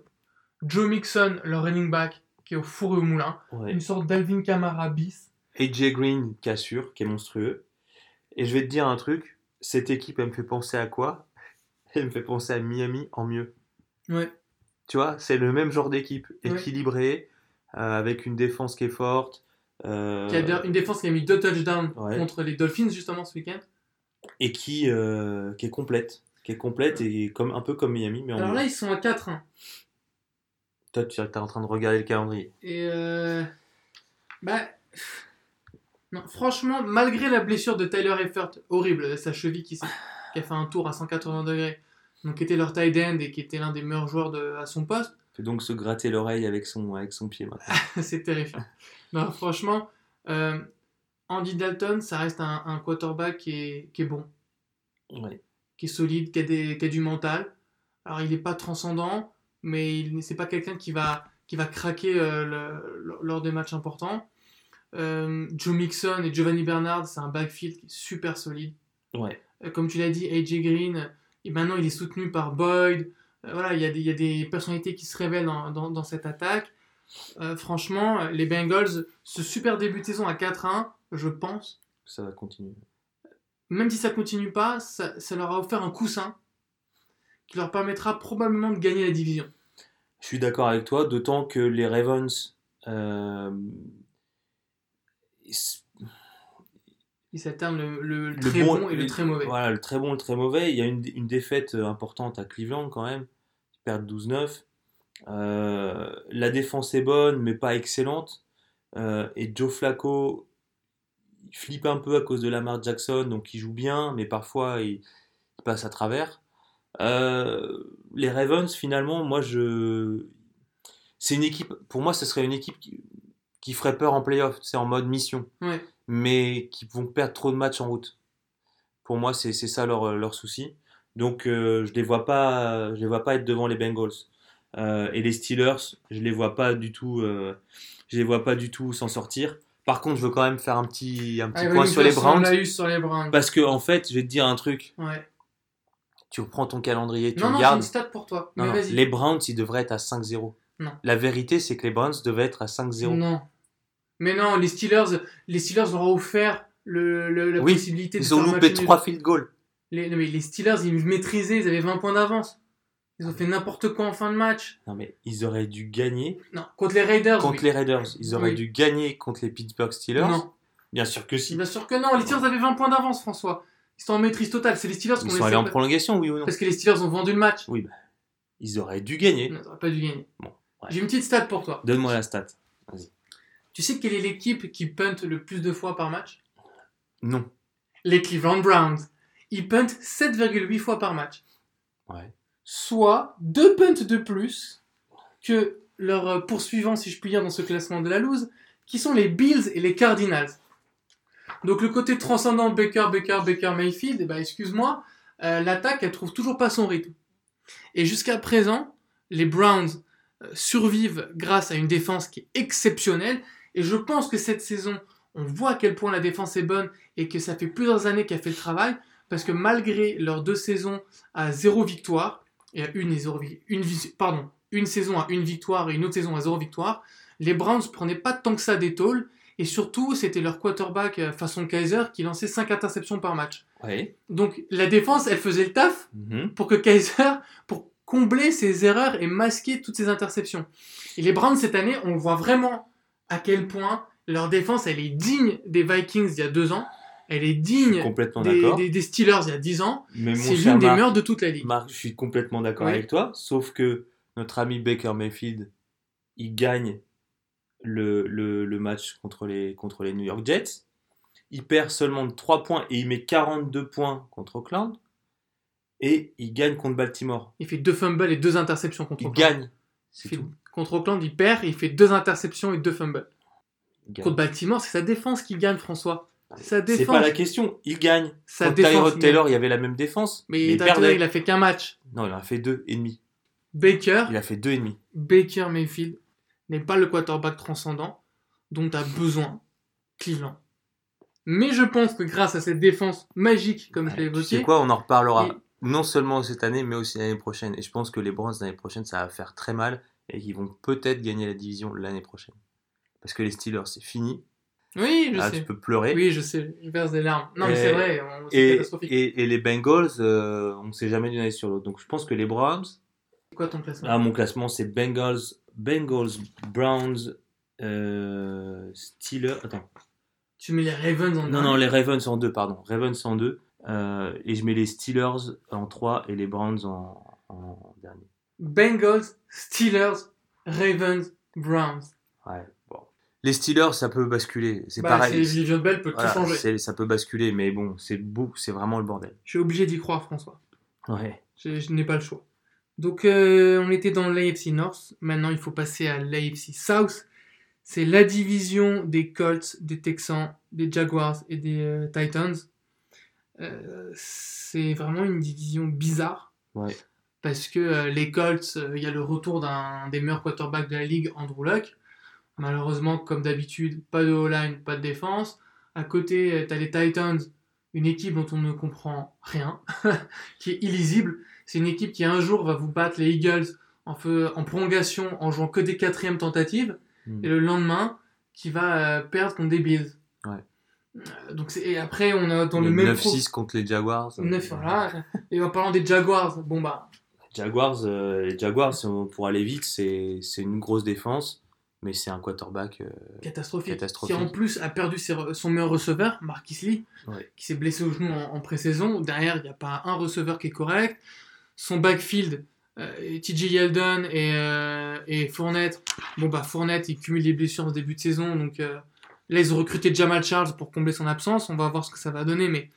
Joe Mixon, leur running back, qui est au four et au moulin. Ouais. Une sorte d'Alvin Kamara bis. AJ Green, cassure, qui est monstrueux. Et je vais te dire un truc, cette équipe, elle me fait penser à quoi? Elle me fait penser à Miami en mieux. Ouais. Tu vois, c'est le même genre d'équipe, Ouais. équilibrée, euh, avec une défense qui est forte. euh, Qui a une défense qui a mis deux touchdowns Ouais. contre les Dolphins, justement, ce week-end. et qui, euh, qui est complète. Qui est complète et comme, un peu comme Miami, mais en Alors mieux. là, ils sont à 4-1. Toi, tu es en train de regarder le calendrier. Et euh... Bah... Non, franchement, malgré la blessure de Tyler Eifert, horrible, sa cheville qui, a fait un tour à 180 degrés, donc qui était leur tight end et qui était l'un des meilleurs joueurs de, à son poste, Fait donc se gratter l'oreille avec son, avec son pied maintenant. c'est terrifiant. Non, franchement, euh, Andy Dalton, ça reste un, un quarterback qui est, qui est bon, Ouais. qui est solide, qui a, des, qui a du mental. Alors, il n'est pas transcendant, mais il c'est pas quelqu'un qui va, qui va craquer euh, le- lors des matchs importants. Euh, Joe Mixon et Giovanni Bernard, c'est un backfield qui est super solide. Ouais. Euh, comme tu l'as dit, AJ Green, et maintenant il est soutenu par Boyd. Voilà, il y, a des- il y a des personnalités qui se révèlent dans, dans- dans cette attaque. Franchement, les Bengals, ce super début de saison à 4-1, je pense, Ça va continuer. même si ça continue pas, ça, ça leur a offert un coussin qui leur permettra probablement de gagner la division. Je suis d'accord avec toi, d'autant que les Ravens. euh, ils- s'alternent le, le Le très bon- bon, et le très mauvais. Voilà, le très bon, le très mauvais. Il y a une, une défaite euh, importante à Cleveland quand même. Ils perdent 12-9. Euh, la défense est bonne, mais pas excellente. Euh, et Joe Flacco, il flippe un peu à cause de Lamar Jackson, donc il joue bien, mais parfois il, il passe à travers. Euh, les Ravens, finalement, moi, je. C'est une équipe. Pour moi, ce serait une équipe qui, qui ferait peur en playoff. C'est en mode mission. Ouais. Mais qui vont perdre trop de matchs en route. Pour moi, c'est ça leur, leur souci. Donc, euh, je les vois pas, je les vois pas être devant les Bengals. Euh, et les Steelers, je les vois pas du tout, euh, je les vois pas du tout s'en sortir. Par contre, je veux quand même faire un petit, un petit Ah, point les Browns. sur les Browns. Parce que, en fait, je vais te dire un truc. Ouais. Tu reprends ton calendrier, tu Non, non, j'ai regardes. une stat pour toi. Non, Mais non, vas-y. les Browns, ils devraient être à 5-0. Non. La vérité, c'est que les Browns devaient être à 5-0. Non. Mais non, les Steelers, les Steelers leur ont offert le, le- la Oui, possibilité de Ils ont loupé match nul. 3 field goals. Les, non, mais les Steelers, ils maîtrisaient, ils avaient 20 points d'avance. Ils ont fait n'importe quoi en fin de match. Non, mais ils auraient dû gagner Non, contre les Raiders. contre oui. les Raiders. Ils auraient Oui. dû gagner contre les Pittsburgh Steelers. Non, Bien sûr que si. bien sûr que non. Les Steelers avaient 20 points d'avance, François. Ils sont en maîtrise totale. C'est les Steelers Ils qu'on sont allés en prolongation, oui ou non Parce que les Steelers ont vendu le match. Oui, bah, ils auraient dû gagner. Non, t'aurais pas dû gagner. Bon, ouais. J'ai une petite stat pour toi. Donne-moi la stat. Tu sais quelle est l'équipe qui punt le plus de fois par match? Non. Les Cleveland Browns. Ils puntent 7,8 fois par match. Ouais. Soit deux punts de plus que leurs poursuivants, si je puis dire, dans ce classement de la loose, qui sont les Bills et les Cardinals. Donc le côté transcendant Baker, Baker, Baker, Mayfield, eh ben, excuse-moi, euh, l'attaque, elle trouve toujours pas son rythme. Et jusqu'à présent, les Browns euh, survivent grâce à une défense qui est exceptionnelle. Et je pense que cette saison, on voit à quel point la défense est bonne et que ça fait plusieurs années qu'elle fait le travail. Parce que malgré leurs deux saisons à zéro victoire, et à une, saison à une victoire et une autre saison à zéro victoire, les Browns prenaient pas tant que ça des. Et surtout, c'était leur quarterback euh, façon Kaiser qui lançait 5 interceptions par match. Ouais. Donc la défense, elle faisait le taf Mhm. pour que Kaiser, pour combler ses erreurs et masquer toutes ses interceptions. Et les Browns cette année, on voit vraiment à quel point leur défense, elle est digne des Vikings il y a deux ans, elle est digne complètement des, d'accord. des- des Steelers il y a dix ans. C'est l'une des meilleures de toute la ligue. Marc, je suis complètement d'accord Oui. avec toi. Sauf que notre ami Baker Mayfield, il gagne le, le, le match contre les, contre les New York Jets. Il perd seulement de 3 points et il met 42 points contre Oakland. Et il gagne contre Baltimore. Il fait deux fumbles et deux interceptions contre Il Oakland. gagne. Il C'est tout. Contre Oakland, il perd et il fait deux interceptions et deux fumbles. Gagne. Contre Baltimore, c'est sa défense qui gagne, François. C'est sa C'est défense. pas la question. Il gagne. Sa Contre défense. Tyrod Taylor, gagne. il y avait la même défense. Mais il perdait. il a fait qu'un match. Non, il en a fait deux et demi. Baker, Il a fait deux et demi. Baker Mayfield n'est pas le quarterback transcendant dont a besoin Cleveland. Mais je pense que grâce à cette défense magique, comme je l'ai Tu sais évoqué, quoi, on en reparlera. Et- Non seulement cette année, mais aussi l'année prochaine. Et je pense que les Browns l'année prochaine, ça va faire très mal et qu'ils vont peut-être gagner la division l'année prochaine. Parce que les Steelers, c'est fini. oui, je sais. tu peux pleurer. Oui, je sais, je verse des larmes. Non, mais c'est vrai, c'est catastrophique. et, et les Bengals, euh, on ne sait jamais d'une année sur l'autre. Donc je pense que les Browns, C'est quoi ton classement? Ah, mon classement c'est Bengals, Bengals, Browns, euh, Steelers. Attends. Tu mets les Ravens en Non, non, les Ravens en deux, pardon. Ravens en deux. Euh, et je mets les Steelers en 3 et les Browns en, en dernier. Bengals, Steelers, Ravens, Browns. Ouais, bon. Les Steelers, ça peut basculer. C'est Bah, pareil. Le'Veon Bell peut Voilà, tout changer. ça peut basculer, mais bon, c'est beau, c'est vraiment le bordel. Je suis obligé d'y croire, François. Ouais. Je, je n'ai pas le choix. Donc, euh, on était dans l'AFC North. Maintenant, il faut passer à l'AFC South. C'est la division des Colts, des Texans, des Jaguars et des euh, Titans. Euh, c'est vraiment une division bizarre. Ouais. Parce que les Colts, il y a le retour d'un des meilleurs quarterbacks de la ligue, Andrew Luck. Malheureusement, comme d'habitude, pas de O-line, pas de défense. À côté, tu as les Titans, une équipe dont on ne comprend rien, qui est illisible. C'est une équipe qui un jour va vous battre les Eagles en, feu- en prolongation en jouant que des quatrièmes tentatives, Mm. et le lendemain qui va euh, perdre contre des Bills. Ouais. Euh, donc et après on a dans le, même pro- 9-6 contre les Jaguars. 9 voilà. Et en parlant des Jaguars, bon bah Jaguars, euh, les Jaguars, si on- pour aller vite, c'est c'est une grosse défense, mais c'est un quarterback. euh, catastrophique. Catastrophique. Qui en plus a perdu ses son meilleur receveur, Marquis Lee, Ouais. qui s'est blessé au genou en, en pré-saison. Derrière, il n'y a pas un receveur qui est correct. Son backfield, euh, TJ Yeldon et, euh, et Fournette. Bon bah Fournette, il cumule des blessures au début de saison, donc euh, là ils ont recruté Jamal Charles pour combler son absence. On va voir ce que ça va donner, mais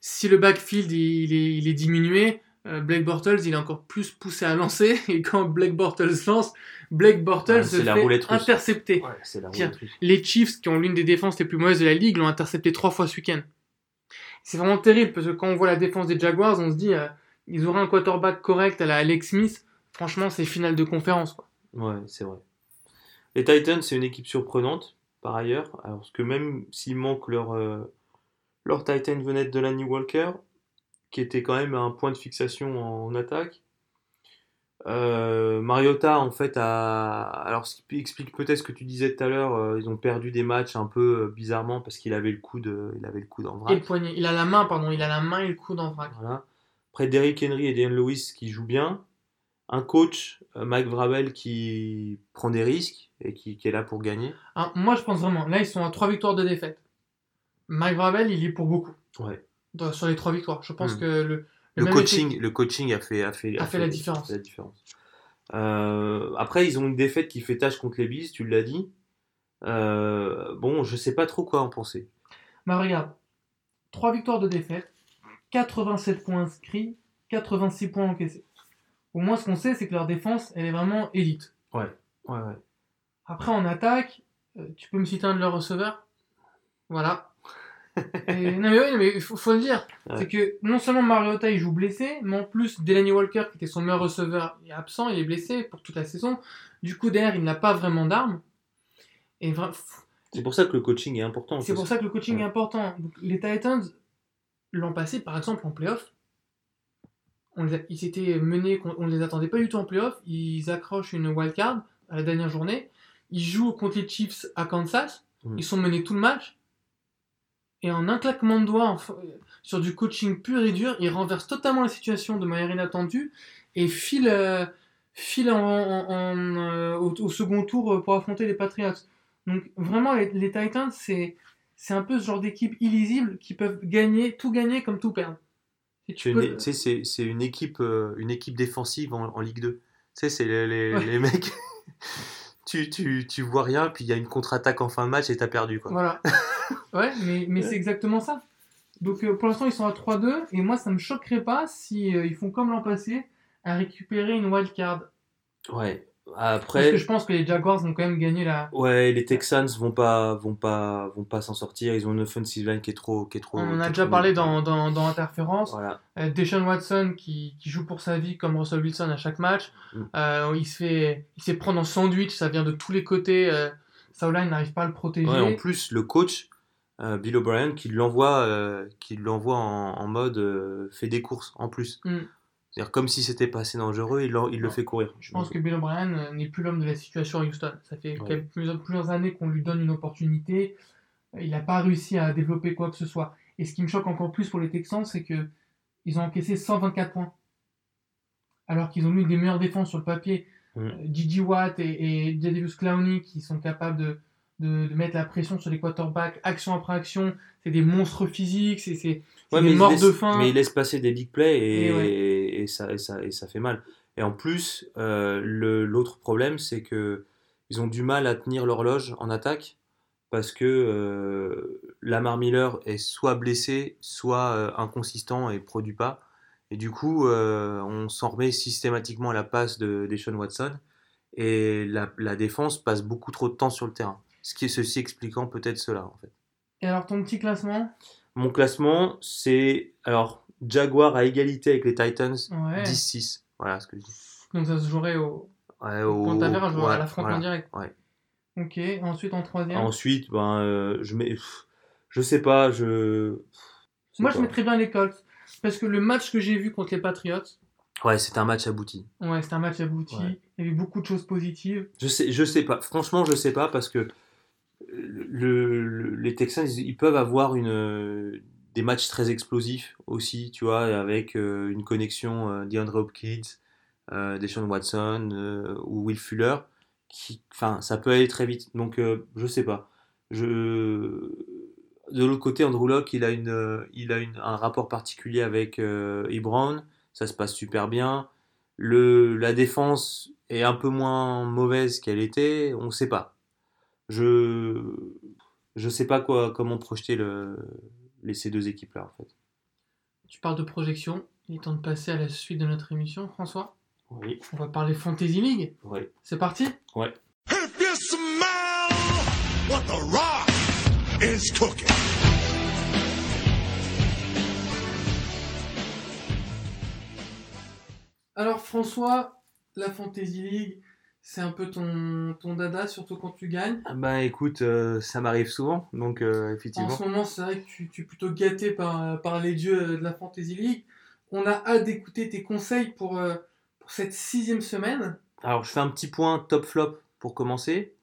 si le backfield il est, il est diminué, euh, Blake Bortles, il est encore plus poussé à lancer. Et quand Blake Bortles lance, Blake Bortles Ah, se c'est la fait intercepter. Ouais, la Tiens. Les Chiefs, qui ont l'une des défenses les plus mauvaises de la ligue, l'ont intercepté trois fois ce week-end. C'est vraiment terrible parce que quand on voit la défense des Jaguars, on se dit, ils auraient un quarterback correct à la Alex Smith. Franchement, c'est finale de conférence. Quoi. Ouais, c'est vrai. Les Titans, c'est une équipe surprenante, par ailleurs. Alors, parce que même s'il manque leur, euh, leur Titan vedette de Lanny Walker, qui était quand même un point de fixation en, attaque, euh, Mariota, en fait, a. Alors, ce qui explique peut-être ce que tu disais tout à l'heure, euh, ils ont perdu des matchs un peu euh, bizarrement parce qu'il avait le coude, il avait le coude en Et vrac. le poignet. Il a la main, pardon, il a la main et le coude en vrac. Voilà. Après Derrick Henry et Diane Lewis qui jouent bien. Un coach, euh, Mike Vrabel, qui prend des risques et qui, qui est là pour gagner. Alors, moi, je pense vraiment, là, ils sont à trois victoires de défaite. Mike Vrabel, il est pour beaucoup Ouais. dans- sur les trois victoires. Je pense Hmm. que le, Le coaching, le coaching a fait, a fait, A fait la différence. la différence. Euh, après, ils ont une défaite qui fait tâche contre les Bees, tu l'as dit. Euh, bon, je sais pas trop quoi en penser. Bah regarde, 3 victoires de défaite, 87 points inscrits, 86 points encaissés. Au moins ce qu'on sait c'est que leur défense elle est vraiment élite. Ouais, ouais. Après en attaque, euh, tu peux me citer un de leurs receveurs? Voilà. Et- non mais oui, mais il faut, faut le dire. Ouais. C'est que non seulement Mariota il joue blessé, mais en plus Delaney Walker qui était son meilleur receveur est absent, il est blessé pour toute la saison. Du coup derrière il n'a pas vraiment d'armes. Et vra- C'est pour ça que le coaching est important. c'est pour ça que le coaching Ouais. est important. Donc, les Titans, l'an passé, par exemple, en playoff, on les a- ils s'étaient menés, on ne les attendait pas du tout en playoff. Ils accrochent une wildcard à la dernière journée. Ils jouent contre les Chiefs à Kansas. Mm. Ils sont menés tout le match. Et en un claquement de doigts, en- sur du coaching pur et dur, ils renversent totalement la situation de manière inattendue et filent, euh, filent en- en- en, euh, au, au second tour euh, pour affronter les Patriots. Donc vraiment, les, les Titans, c'est c'est un peu ce genre d'équipe illisible qui peuvent gagner, tout gagner comme tout perdre. C'est une, une équipe, euh, une équipe défensive en, en Ligue 2. Tu sais, c'est les, les, Ouais. les mecs. tu, tu, tu vois rien, puis il y a une contre-attaque en fin de match et t'as perdu. Quoi. Voilà. ouais, mais, mais c'est exactement ça. Donc euh, pour l'instant, ils sont à 3-2, et moi, ça me choquerait pas si euh, ils font comme l'an passé, à récupérer une wildcard. Ouais. Parce que je pense que les Jaguars vont quand même gagner la. ouais, les Texans vont pas, vont pas, vont pas s'en sortir. Ils ont une offensive line qui est trop, qui est trop. On en a déjà trop parlé dans, dans, dans Interférence. Voilà. Euh, Deshaun Watson qui, qui joue pour sa vie comme Russell Wilson à chaque match. Mm. Euh, il, se fait, il se fait prendre en sandwich, ça vient de tous les côtés. Euh, Saoline n'arrive pas à le protéger. Ouais, en plus, le coach, euh, Bill O'Brien, qui l'envoie, qui l'envoie en, en mode fait des courses en plus. Mm. C'est-à-dire comme si c'était pas assez dangereux, il, il le fait courir. Je pense que Bill O'Brien euh, n'est plus l'homme de la situation à Houston. Ça fait Ouais. plusieurs, plusieurs années qu'on lui donne une opportunité. Euh, Il n'a pas réussi à développer quoi que ce soit. Et ce qui me choque encore plus pour les Texans, c'est que ils ont encaissé 124 points. Alors qu'ils ont eu des meilleures défenses sur le papier. Mm. Euh, Gigi Watt et, et Jadavius Clowney qui sont capables de, de, de mettre la pression sur les quarterbacks, action après action. C'est des monstres physiques, c'est Ouais, des morts laisse, de faim. mais il laisse passer des big plays et, Et ouais. et ça, et, ça, et ça fait mal. Et en plus, euh, l'autre problème, c'est que ils ont du mal à tenir l'horloge en attaque parce que euh, Lamar Miller est soit blessé, soit euh, inconsistant et produit pas. Et du coup, euh, on s'en remet systématiquement à la passe de Deshaun Watson et la, la défense passe beaucoup trop de temps sur le terrain. Ce qui est ceci expliquant peut-être cela en fait. Et alors ton petit classement? Mon classement, c'est alors Jaguar à égalité avec les Titans, Ouais. 10-6. Voilà ce que je dis. Donc ça se jouerait au, Ouais, au point d'avers, ouais, à l'affrontement voilà. direct. ouais. Ok, ensuite en troisième? Ensuite, ben, euh, je mets, je sais pas, je. sais Moi je pas. mettrais bien les Colts. Parce que le match que j'ai vu contre les Patriots, Ouais, c'est un match abouti. ouais, c'était un match abouti. Il y avait beaucoup de choses positives. Je sais, je sais pas. Franchement, je sais pas parce que le, le- les Texans, ils, peuvent avoir des matchs très explosifs aussi, tu vois, avec euh, une connexion euh, DeAndre Hopkins, euh, Deshaun Watson euh, ou Will Fuller. Enfin, ça peut aller très vite. Donc, euh, je sais pas. De l'autre côté, Andrew Locke, il a un rapport particulier avec Ebron. Ça se passe super bien. La défense est un peu moins mauvaise qu'elle était, on ne sait pas. Je je sais pas quoi comment projeter le, les, ces deux équipes là en fait. Tu parles de projection. Il est temps de passer à la suite de notre émission, François. Oui, On va parler Fantasy League. oui. C'est parti Ouais. If you smell what the rock is cooking. Alors François, la Fantasy League, c'est un peu ton, ton dada, surtout quand tu gagnes. Ah Bah écoute, euh, ça m'arrive souvent, donc euh, En ce moment, c'est vrai que tu, tu es plutôt gâté par, par les dieux de la Fantasy League. On a hâte d'écouter tes conseils pour, euh, pour cette sixième semaine. Alors je fais un petit point top flop pour commencer.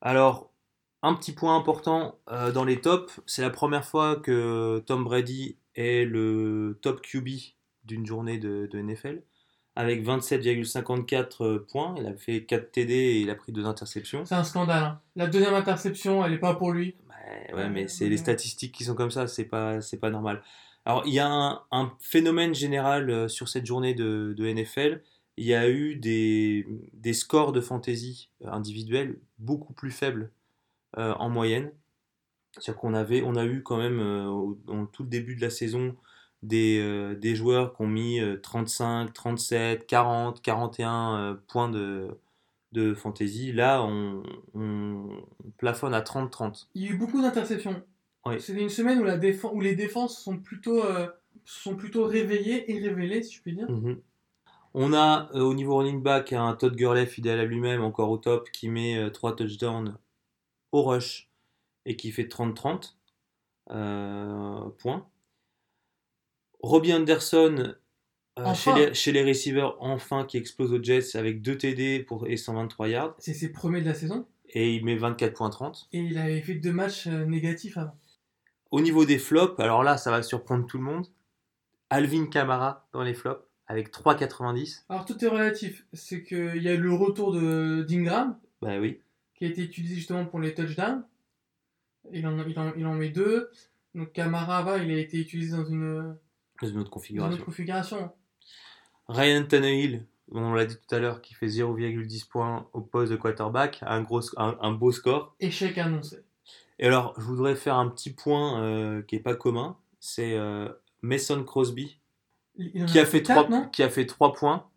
Alors, un petit point important euh, dans les tops, c'est la première fois que Tom Brady est le top QB d'une journée de, de NFL. Avec 27,54 points, il a fait 4 TD et il a pris 2 interceptions. C'est un scandale. hein. La deuxième interception, elle n'est pas pour lui. Ouais, ouais, mais c'est les statistiques qui sont comme ça, c'est pas, c'est pas normal. Alors, il y a un, un phénomène général euh, sur cette journée de, de NFL. Il y a eu des, des scores de fantasy euh, individuels beaucoup plus faibles euh, en moyenne. C'est-à-dire qu'on avait, on a eu quand même, euh, au- dans tout le début de la saison, des, euh, des joueurs qui ont mis euh, 35, 37, 40, 41 euh, points de, de fantasy. Là, on, on plafonne à 30-30. Il y a eu beaucoup d'interceptions. Oui. C'était une semaine où, la où les défenses sont plutôt, euh, sont plutôt réveillées et révélées, si je puis dire. Mhm. On a euh, au niveau running back un Todd Gurley fidèle à lui-même, encore au top, qui met 3 touchdowns au rush et qui fait 30-30 euh, points. Robbie Anderson euh, Enfin. chez, les, chez les receivers, enfin, qui explose aux Jets avec 2 TD pour, et 123 yards. C'est ses premiers de la saison. Et il met 24.30. Et il avait fait deux matchs euh, négatifs avant. Au niveau des flops, alors là, ça va surprendre tout le monde. Alvin Kamara dans les flops avec 3,90. Alors tout est relatif. C'est qu'il y a eu le retour de d'Ingram, Bah oui. qui a été utilisé justement pour les touchdowns. Il en, il en, il en met deux. Donc Camara, va, il a été utilisé dans une, Dans une autre dans une configuration. autre configuration. Ryan Tannehill, on l'a dit tout à l'heure, qui fait 0,10 points au poste de quarterback, un, gros, un, un beau score. Échec annoncé. Et alors, je voudrais faire un petit point euh, qui est pas commun, c'est euh, Mason Crosby, qui a, fait quatre, 3, non? qui a fait 3 points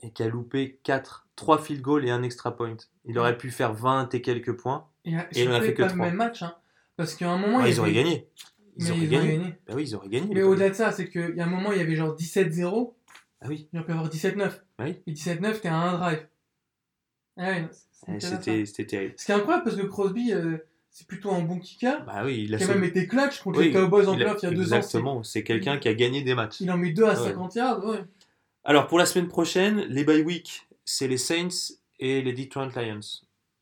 et qui a loupé 4, 3 field goals et un extra point. Il aurait pu faire 20 et quelques points. Et, Et il en a fait que pas le même match. hein. Parce qu'à un moment, Ah, il ils auraient gagné. Ils Mais auraient ils gagné. Bah oui, ils auraient gagné. Mais au-delà de ça, c'est qu'il y a un moment, il y avait genre 17-0. Ah oui, Il aurait pu avoir 17-9. Oui. Et 17-9, t'es à un drive. Ah c'est Eh, c'était terrible. Ce qui est incroyable parce que Crosby, euh, c'est plutôt un bon kicker. Bah oui, il a qui a même été clutch contre Oui, les Cowboys en playoff il y a deux ans. Exactement, c'est quelqu'un qui a gagné des matchs. Il en met deux à Ouais. 50 yards. Ouais. Alors pour la semaine prochaine, les bye week, c'est les Saints et les Detroit Lions.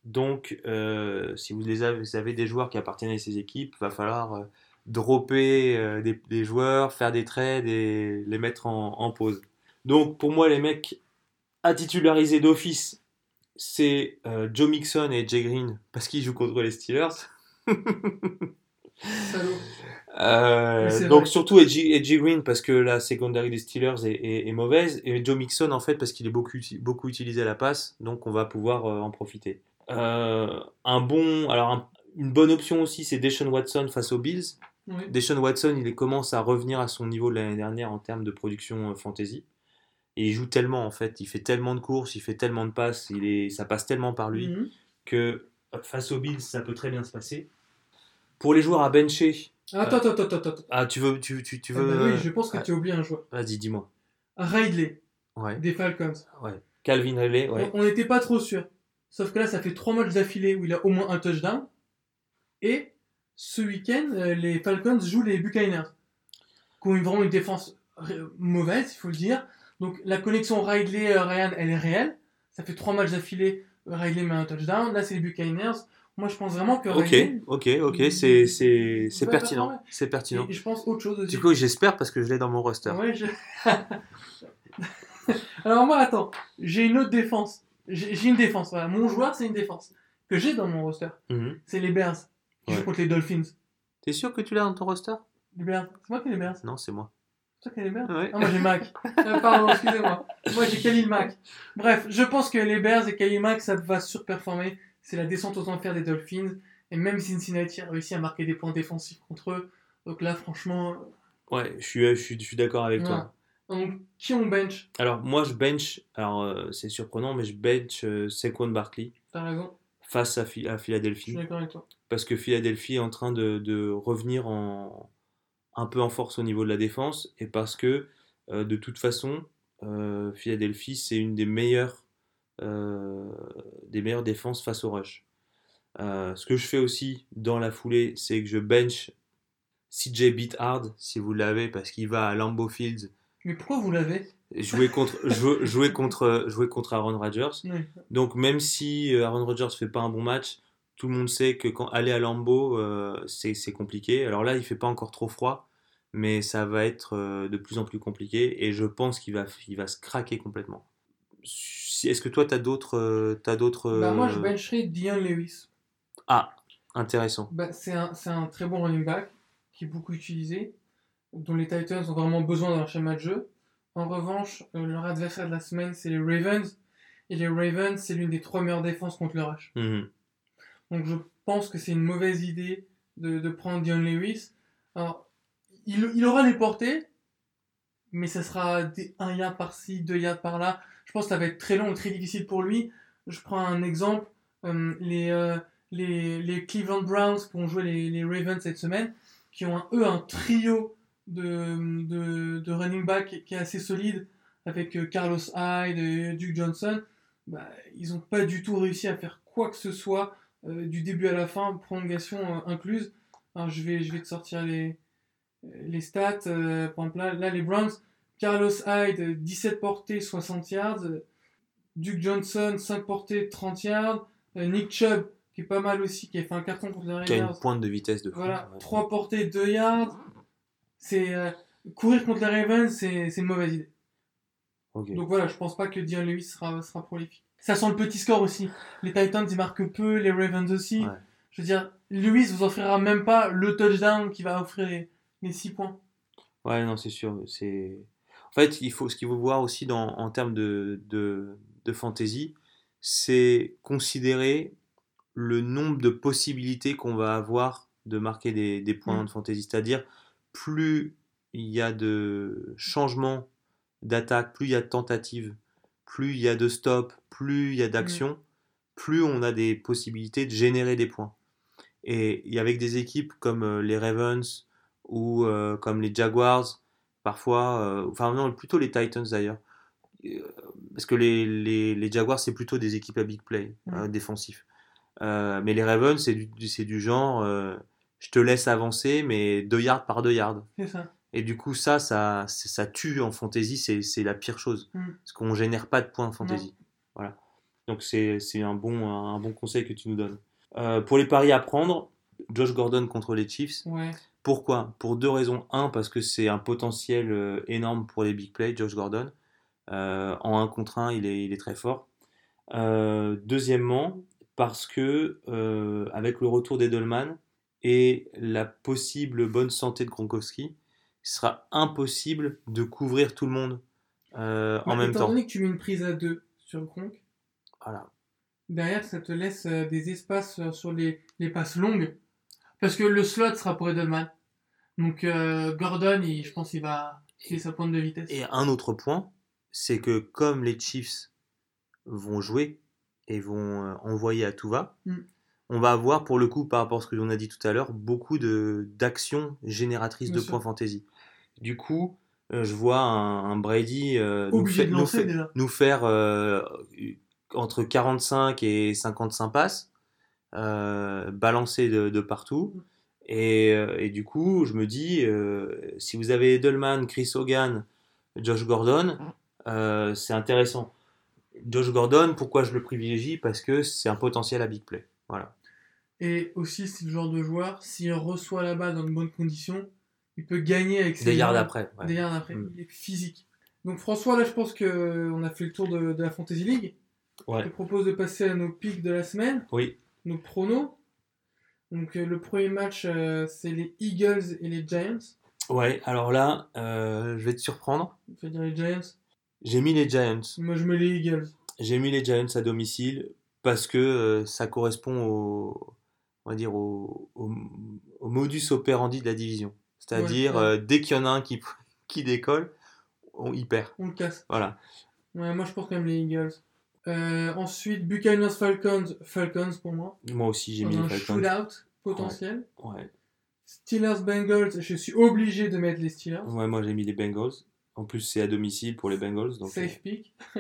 Donc euh, si vous, les avez, vous avez des joueurs qui appartiennent à ces équipes, va falloir euh, dropper euh, des, des joueurs, faire des trades et les mettre en, en pause. Donc pour moi les mecs à titulariser d'office, c'est euh, Joe Mixon et Jay Green parce qu'ils jouent contre les Steelers. Euh, donc surtout Edgy, Green parce que la secondary des Steelers est, est- est mauvaise et Joe Mixon en fait parce qu'il est beaucoup, beaucoup utilisé à la passe donc on va pouvoir euh, en profiter. Un bon, alors un- une bonne option aussi c'est Deshaun Watson face aux Bills. Oui. Deshaun Watson il commence à revenir à son niveau de l'année dernière en termes de production euh, fantasy et il joue tellement en fait, il fait tellement de courses, il fait tellement de passes, il est, ça passe tellement par lui Mhm. que euh, face aux Bills ça peut très bien se passer. Pour les joueurs à bencher, Attends, attends, attends, attends. attends. ah tu veux, tu, tu, tu Ah veux. bah oui, je pense que ah, tu as oublié un joueur. Vas-y, dis-moi. Ridley, Ouais, des Falcons. ouais. Calvin Ridley, ouais. On n'était pas trop sûr. Sauf que là, ça fait trois matchs d'affilée où il a au moins un touchdown. Et ce week-end, euh, les Falcons jouent les Buccaneers. Qui ont vraiment une défense mauvaise, il faut le dire. Donc la connexion Ridley-Ryan, elle est réelle. Ça fait trois matchs d'affilée, euh, Ridley met un touchdown. Là, c'est les Buccaneers. Moi, je pense vraiment que Ok, Ridley... ok, ok, c'est, c'est, pertinent. C'est pertinent. Et je pense autre chose aussi. Du coup, j'espère parce que je l'ai dans mon roster. Ouais, je- Alors moi, attends, j'ai une autre défense. J'ai une défense, voilà. Mon joueur, c'est une défense que j'ai dans mon roster. Mhm. C'est les Bears. Qui Ouais. jouent contre les Dolphins. T'es sûr que tu l'as dans ton roster? Les Bears. C'est moi qui ai les Bears. Non, c'est moi. C'est toi qui as les Bears Ouais. Ah, moi j'ai Mac. Euh, pardon, excusez-moi. Moi j'ai Khalil Mack. Bref, je pense que les Bears et Khalil Mack, ça va surperformer. C'est la descente aux enfers des Dolphins. Et même Cincinnati a réussi à marquer des points défensifs contre eux. Donc là, franchement, Ouais, je suis, je suis, je suis d'accord avec toi. Donc, qui on bench? Alors, moi, je bench, alors euh, c'est surprenant, mais je bench euh, Saquon Barkley T'as raison, face à, Phi- à je suis Philadelphie. d'accord avec toi. Parce que Philadelphie est en train de, de revenir en, un peu en force au niveau de la défense. Et parce que, euh, de toute façon, euh, Philadelphie, c'est une des meilleures, euh, des meilleures défenses face au rush. Ce que je fais aussi dans la foulée, c'est que je bench CJ Beat Hard, si vous l'avez, parce qu'il va à Lambeau Fields Mais pourquoi vous l'avez? Jouer contre, jouer, jouer contre, jouer contre Aaron Rodgers. Ouais. Donc même si euh, Aaron Rodgers fait pas un bon match, tout le monde sait que quand aller à Lambeau, euh, c'est compliqué. Alors là, il fait pas encore trop froid, mais ça va être euh, de plus en plus compliqué et je pense qu'il va, il va se craquer complètement. Est-ce que toi, tu as d'autres... euh, t'as d'autres Bah, moi, je bencherai Dion Lewis. Ah, intéressant. Bah, c'est un, c'est un très bon running back qui est beaucoup utilisé, dont les Titans ont vraiment besoin dans leur schéma de jeu. En revanche, euh, leur adversaire de la semaine, c'est les Ravens. Et les Ravens, c'est l'une des trois meilleures défenses contre le rush. Mhm. Donc je pense que c'est une mauvaise idée de, de prendre Dion Lewis. Alors, il, il aura les portées, mais ça sera des, un yard par-ci, deux yards par-là. Je pense que ça va être très long et très difficile pour lui. Je prends un exemple. euh, les, euh, les, les Cleveland Browns qui vont jouer les, les Ravens cette semaine, qui ont un, eux un trio de, de, de running back qui est assez solide avec euh, Carlos Hyde et Duke Johnson. Bah, ils n'ont pas du tout réussi à faire quoi que ce soit euh, du début à la fin, prolongation euh, incluse. Alors, je, vais, je vais te sortir les, les stats. euh, par exemple, là, là, les Browns, Carlos Hyde, euh, 17 portées, 60 yards. Duke Johnson, 5 portées, 30 yards. Nick Chubb, qui est pas mal aussi, qui a fait un carton contre les Qui a une Raiders. pointe de vitesse de fou. Voilà, Ouais. 3 portées, 2 yards. C'est, euh, courir contre les Ravens, c'est une mauvaise idée. Donc voilà, je pense pas que Dion Lewis sera, sera prolifique. Ça sent le petit score aussi. Les Titans, ils marquent peu, les Ravens aussi. Ouais. Je veux dire, Lewis vous offrira même pas le touchdown qui va offrir les, les 6 points. Ouais, non, c'est sûr. C'est... En fait, il faut, ce qu'il faut voir aussi dans, en termes de, de, de fantasy, c'est considérer le nombre de possibilités qu'on va avoir de marquer des, des points Mm. de fantasy. C'est-à-dire, plus il y a de changements d'attaque, plus il y a de tentatives, plus il y a de stops, plus il y a d'actions, plus on a des possibilités de générer des points. Et, avec des équipes comme euh, les Ravens ou euh, comme les Jaguars, parfois, euh, enfin non, plutôt les Titans d'ailleurs, parce que les, les, les Jaguars c'est plutôt des équipes à big play, Mm. euh, défensifs. Euh, mais les Ravens c'est du, genre, je te laisse avancer, mais deux yards par deux yards. C'est ça. Et du coup, ça, ça, ça tue en fantasy, c'est la pire chose. Mm. Parce qu'on génère pas de points en fantasy. Voilà. Donc c'est un bon, un bon conseil que tu nous donnes. Euh, pour les paris à prendre, Josh Gordon contre les Chiefs. Ouais. Pourquoi? Pour deux raisons. Un, parce que c'est un potentiel euh, énorme pour les big plays, Josh Gordon. Euh, en 1 contre 1, il est, il est très fort. Euh, deuxièmement, parce que avec le retour d'Edelman et la possible bonne santé de Gronkowski, il sera impossible de couvrir tout le monde euh, en même étant temps. donné que tu mets une prise à 2 sur Gronk, Voilà. derrière ça te laisse euh, des espaces euh, sur les, les passes longues. Parce que le slot sera pour Edelman. Donc euh, Gordon, il- je pense qu'il va créer sa pointe de vitesse. Et un autre point, c'est que comme les Chiefs vont jouer et vont envoyer à tout va, Mm. On va avoir pour le coup, par rapport à ce que l'on a dit tout à l'heure, beaucoup d'actions génératrices Bien de sûr. points fantasy. Du coup, euh, je vois un, un Brady euh, nous, fait- fait- faire euh, entre 45 et 55 passes, balancer de, de partout. Et, euh, et du coup, je me dis, si vous avez Edelman, Chris Hogan, Josh Gordon, euh, c'est intéressant. Josh Gordon, pourquoi je le privilégie? Parce que c'est un potentiel à big play. Voilà. Et aussi, c'est le genre de joueur, s'il reçoit la balle dans de bonnes conditions, il peut gagner avec ses Des yards après. ouais. Des yards après. Mm. Il est physique. Donc François, là, je pense qu'on a fait le tour de, de la Fantasy League. Je Ouais. te propose de passer à nos pics de la semaine, Oui. nos pronos. Donc euh, le premier match, euh, c'est les Eagles et les Giants. Ouais, alors là, euh, je vais te surprendre. On va dire les Giants. J'ai mis les Giants. Moi, je mets les Eagles. J'ai mis les Giants à domicile parce que euh, ça correspond au, on va dire au, au- au modus operandi de la division. C'est-à-dire Ouais, ouais. euh, dès qu'il y en a un qui, qui décolle, on y perd. On le casse. Voilà. Ouais, moi je pense quand même les Eagles. Euh, ensuite, Buccaneers Falcons, Falcons pour moi. Moi aussi, j'ai mis les un Falcons. shootout potentiel. Ouais. Steelers Bengals, je suis obligé de mettre les Steelers. ouais, moi j'ai mis les Bengals. En plus, c'est à domicile pour les Bengals. Donc, Safe pick.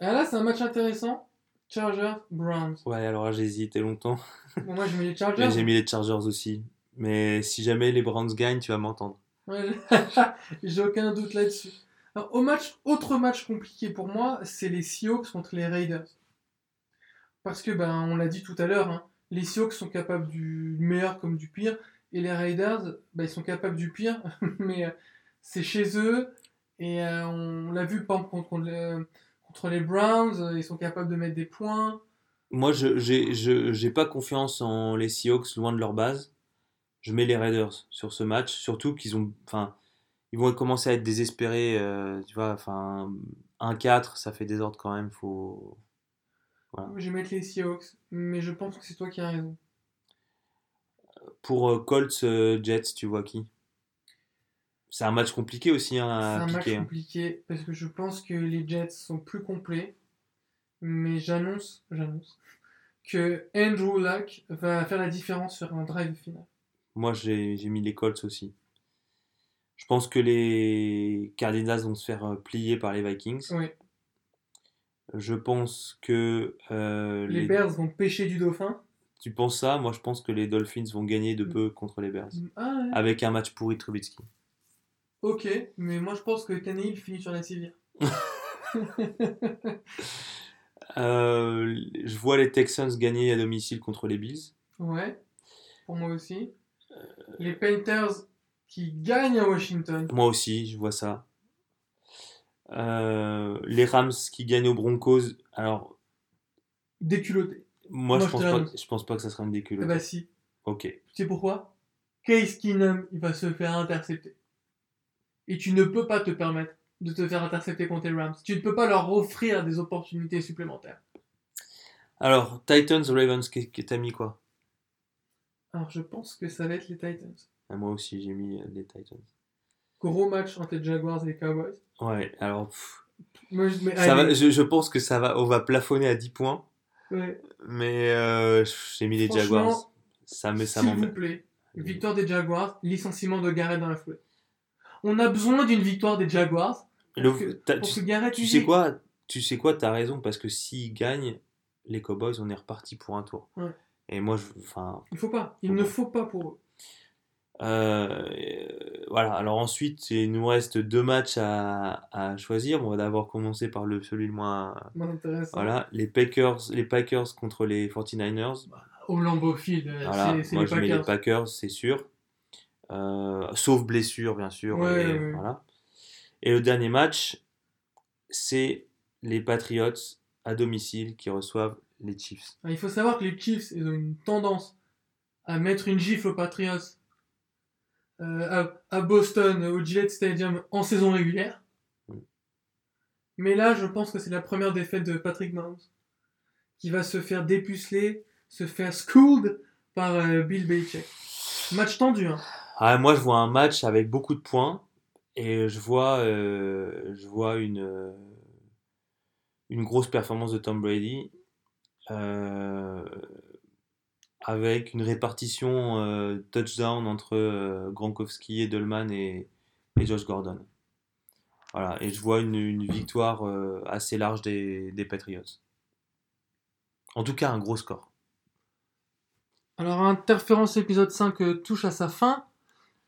ah là, c'est un match intéressant. Chargers, Browns. euh, Ouais, alors j'ai hésité longtemps. Bon, moi, je mets les Chargers. j'ai mis les Chargers aussi. Mais si jamais les Browns gagnent, tu vas m'entendre. Ouais, j'ai aucun doute là-dessus. Alors, au match, autre match compliqué pour moi, c'est les Seahawks contre les Raiders. Parce que, ben, on l'a dit tout à l'heure, hein, les Seahawks sont capables du meilleur comme du pire, et les Raiders, ben, ils sont capables du pire, mais euh, c'est chez eux, et euh, on l'a vu par contre, contre le- contre les Browns, euh, ils sont capables de mettre des points. Moi, je j'ai pas confiance en les Seahawks, loin de leur base. Je mets les Raiders sur ce match, surtout qu'ils ont, enfin, ils vont commencer à être désespérés. euh, tu vois, enfin, 1-4, ça fait désordre quand même. Faut. Je vais mettre les Seahawks, mais je pense que c'est toi qui as raison. Pour euh, Colts euh, Jets, tu vois qui? C'est un match compliqué aussi hein, C'est un match piquer. compliqué parce que je pense que les Jets sont plus complets. Mais j'annonce, j'annonce que Andrew Luck va faire la différence sur un drive final. Moi, j'ai j'ai mis les Colts aussi. Je pense que les Cardinals vont se faire euh, plier par les Vikings. Oui. Je pense que euh, Les, Bears vont pêcher du dauphin. Tu penses ça? Moi, je pense que les Dolphins vont gagner de Mm. peu contre les Bears. Ah ouais. Avec un match pourri de Trubisky. Ok, mais moi je pense que Tannehill finit sur la civière. Euh, je vois les Texans gagner à domicile contre les Bills. ouais, pour moi aussi. Les Panthers qui gagnent à Washington. Moi aussi, je vois ça. Euh, les Rams qui gagnent aux Broncos. Alors, Déculottés. moi, Moi, je, je pense pas, je pense pas que ça sera une Eh déculotte. bah si. Ok. Tu sais pourquoi? Case Keenum, il va se faire intercepter. Et tu ne peux pas te permettre de te faire intercepter contre les Rams. Tu ne peux pas leur offrir des opportunités supplémentaires. Alors, Titans, Ravens, que t'as mis quoi? Alors je pense que ça va être les Titans. Ah, Moi aussi, j'ai mis euh, les Titans. Gros match entre les Jaguars et les Cowboys. Ouais, alors, pff, Moi, je mets- ça va, je, je pense que ça va, on va plafonner à 10 points. ouais. Mais euh, j'ai mis les Jaguars. Ça, mais ça S'il vous plaît, victoire des Jaguars, licenciement de Garrett dans la foulée. On a besoin d'une victoire des Jaguars Le- pour que, pour tu, que Garrett tu sais quoi? Tu sais quoi? T'as raison parce que s'ils gagnent, les Cowboys, on est reparti pour un tour. Ouais. Et moi, je, enfin, Il faut pas. Il Faut ne pas. faut pas pour eux. euh, euh, voilà. Alors ensuite, il nous reste deux matchs à, à choisir. On va d'abord commencer par le celui le moins. Moins intéressant. Voilà, les Packers, les Packers contre les 49ers. Au Lambeau Field, euh, Voilà, c'est- c'est moi les je mets les. Packers, c'est sûr. Euh, sauf blessure, bien sûr. Ouais, et, ouais, ouais. Voilà. Et le dernier match, c'est les Patriots à domicile qui reçoivent les Chiefs. Alors, Il faut savoir que les Chiefs ils ont une tendance à mettre une gifle aux Patriots euh, à, à Boston, au Gillette Stadium, en saison régulière. Mais là, je pense que c'est la première défaite de Patrick Mahomes, qui va se faire dépuceler, se faire schooled par euh, Bill Belichick. Match tendu, hein. Ah, moi, je vois un match avec beaucoup de points et je vois, euh, je vois une, euh, une grosse performance de Tom Brady euh, avec une répartition touchdown entre Gronkowski, Edelman et, et Josh Gordon. Voilà, et je vois une, victoire assez large des, des Patriots. En tout cas, un gros score. Alors, Interférence épisode 5 euh, touche à sa fin.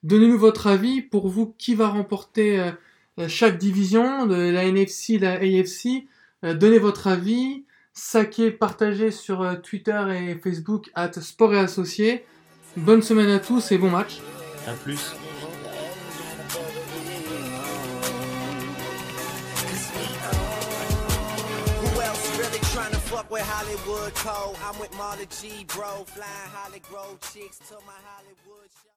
Donnez-nous votre avis. Pour vous, qui va remporter euh, euh, chaque division de la NFC, la AFC Euh, Donnez votre avis. Saquez, partagez sur euh, Twitter et Facebook at Sport et Associés. Bonne semaine à tous et bon match. À plus. Who else really trying to fuck with Hollywood Cole? I'm with Marla G, bro, flying Holly Grove chicks to my Hollywood show.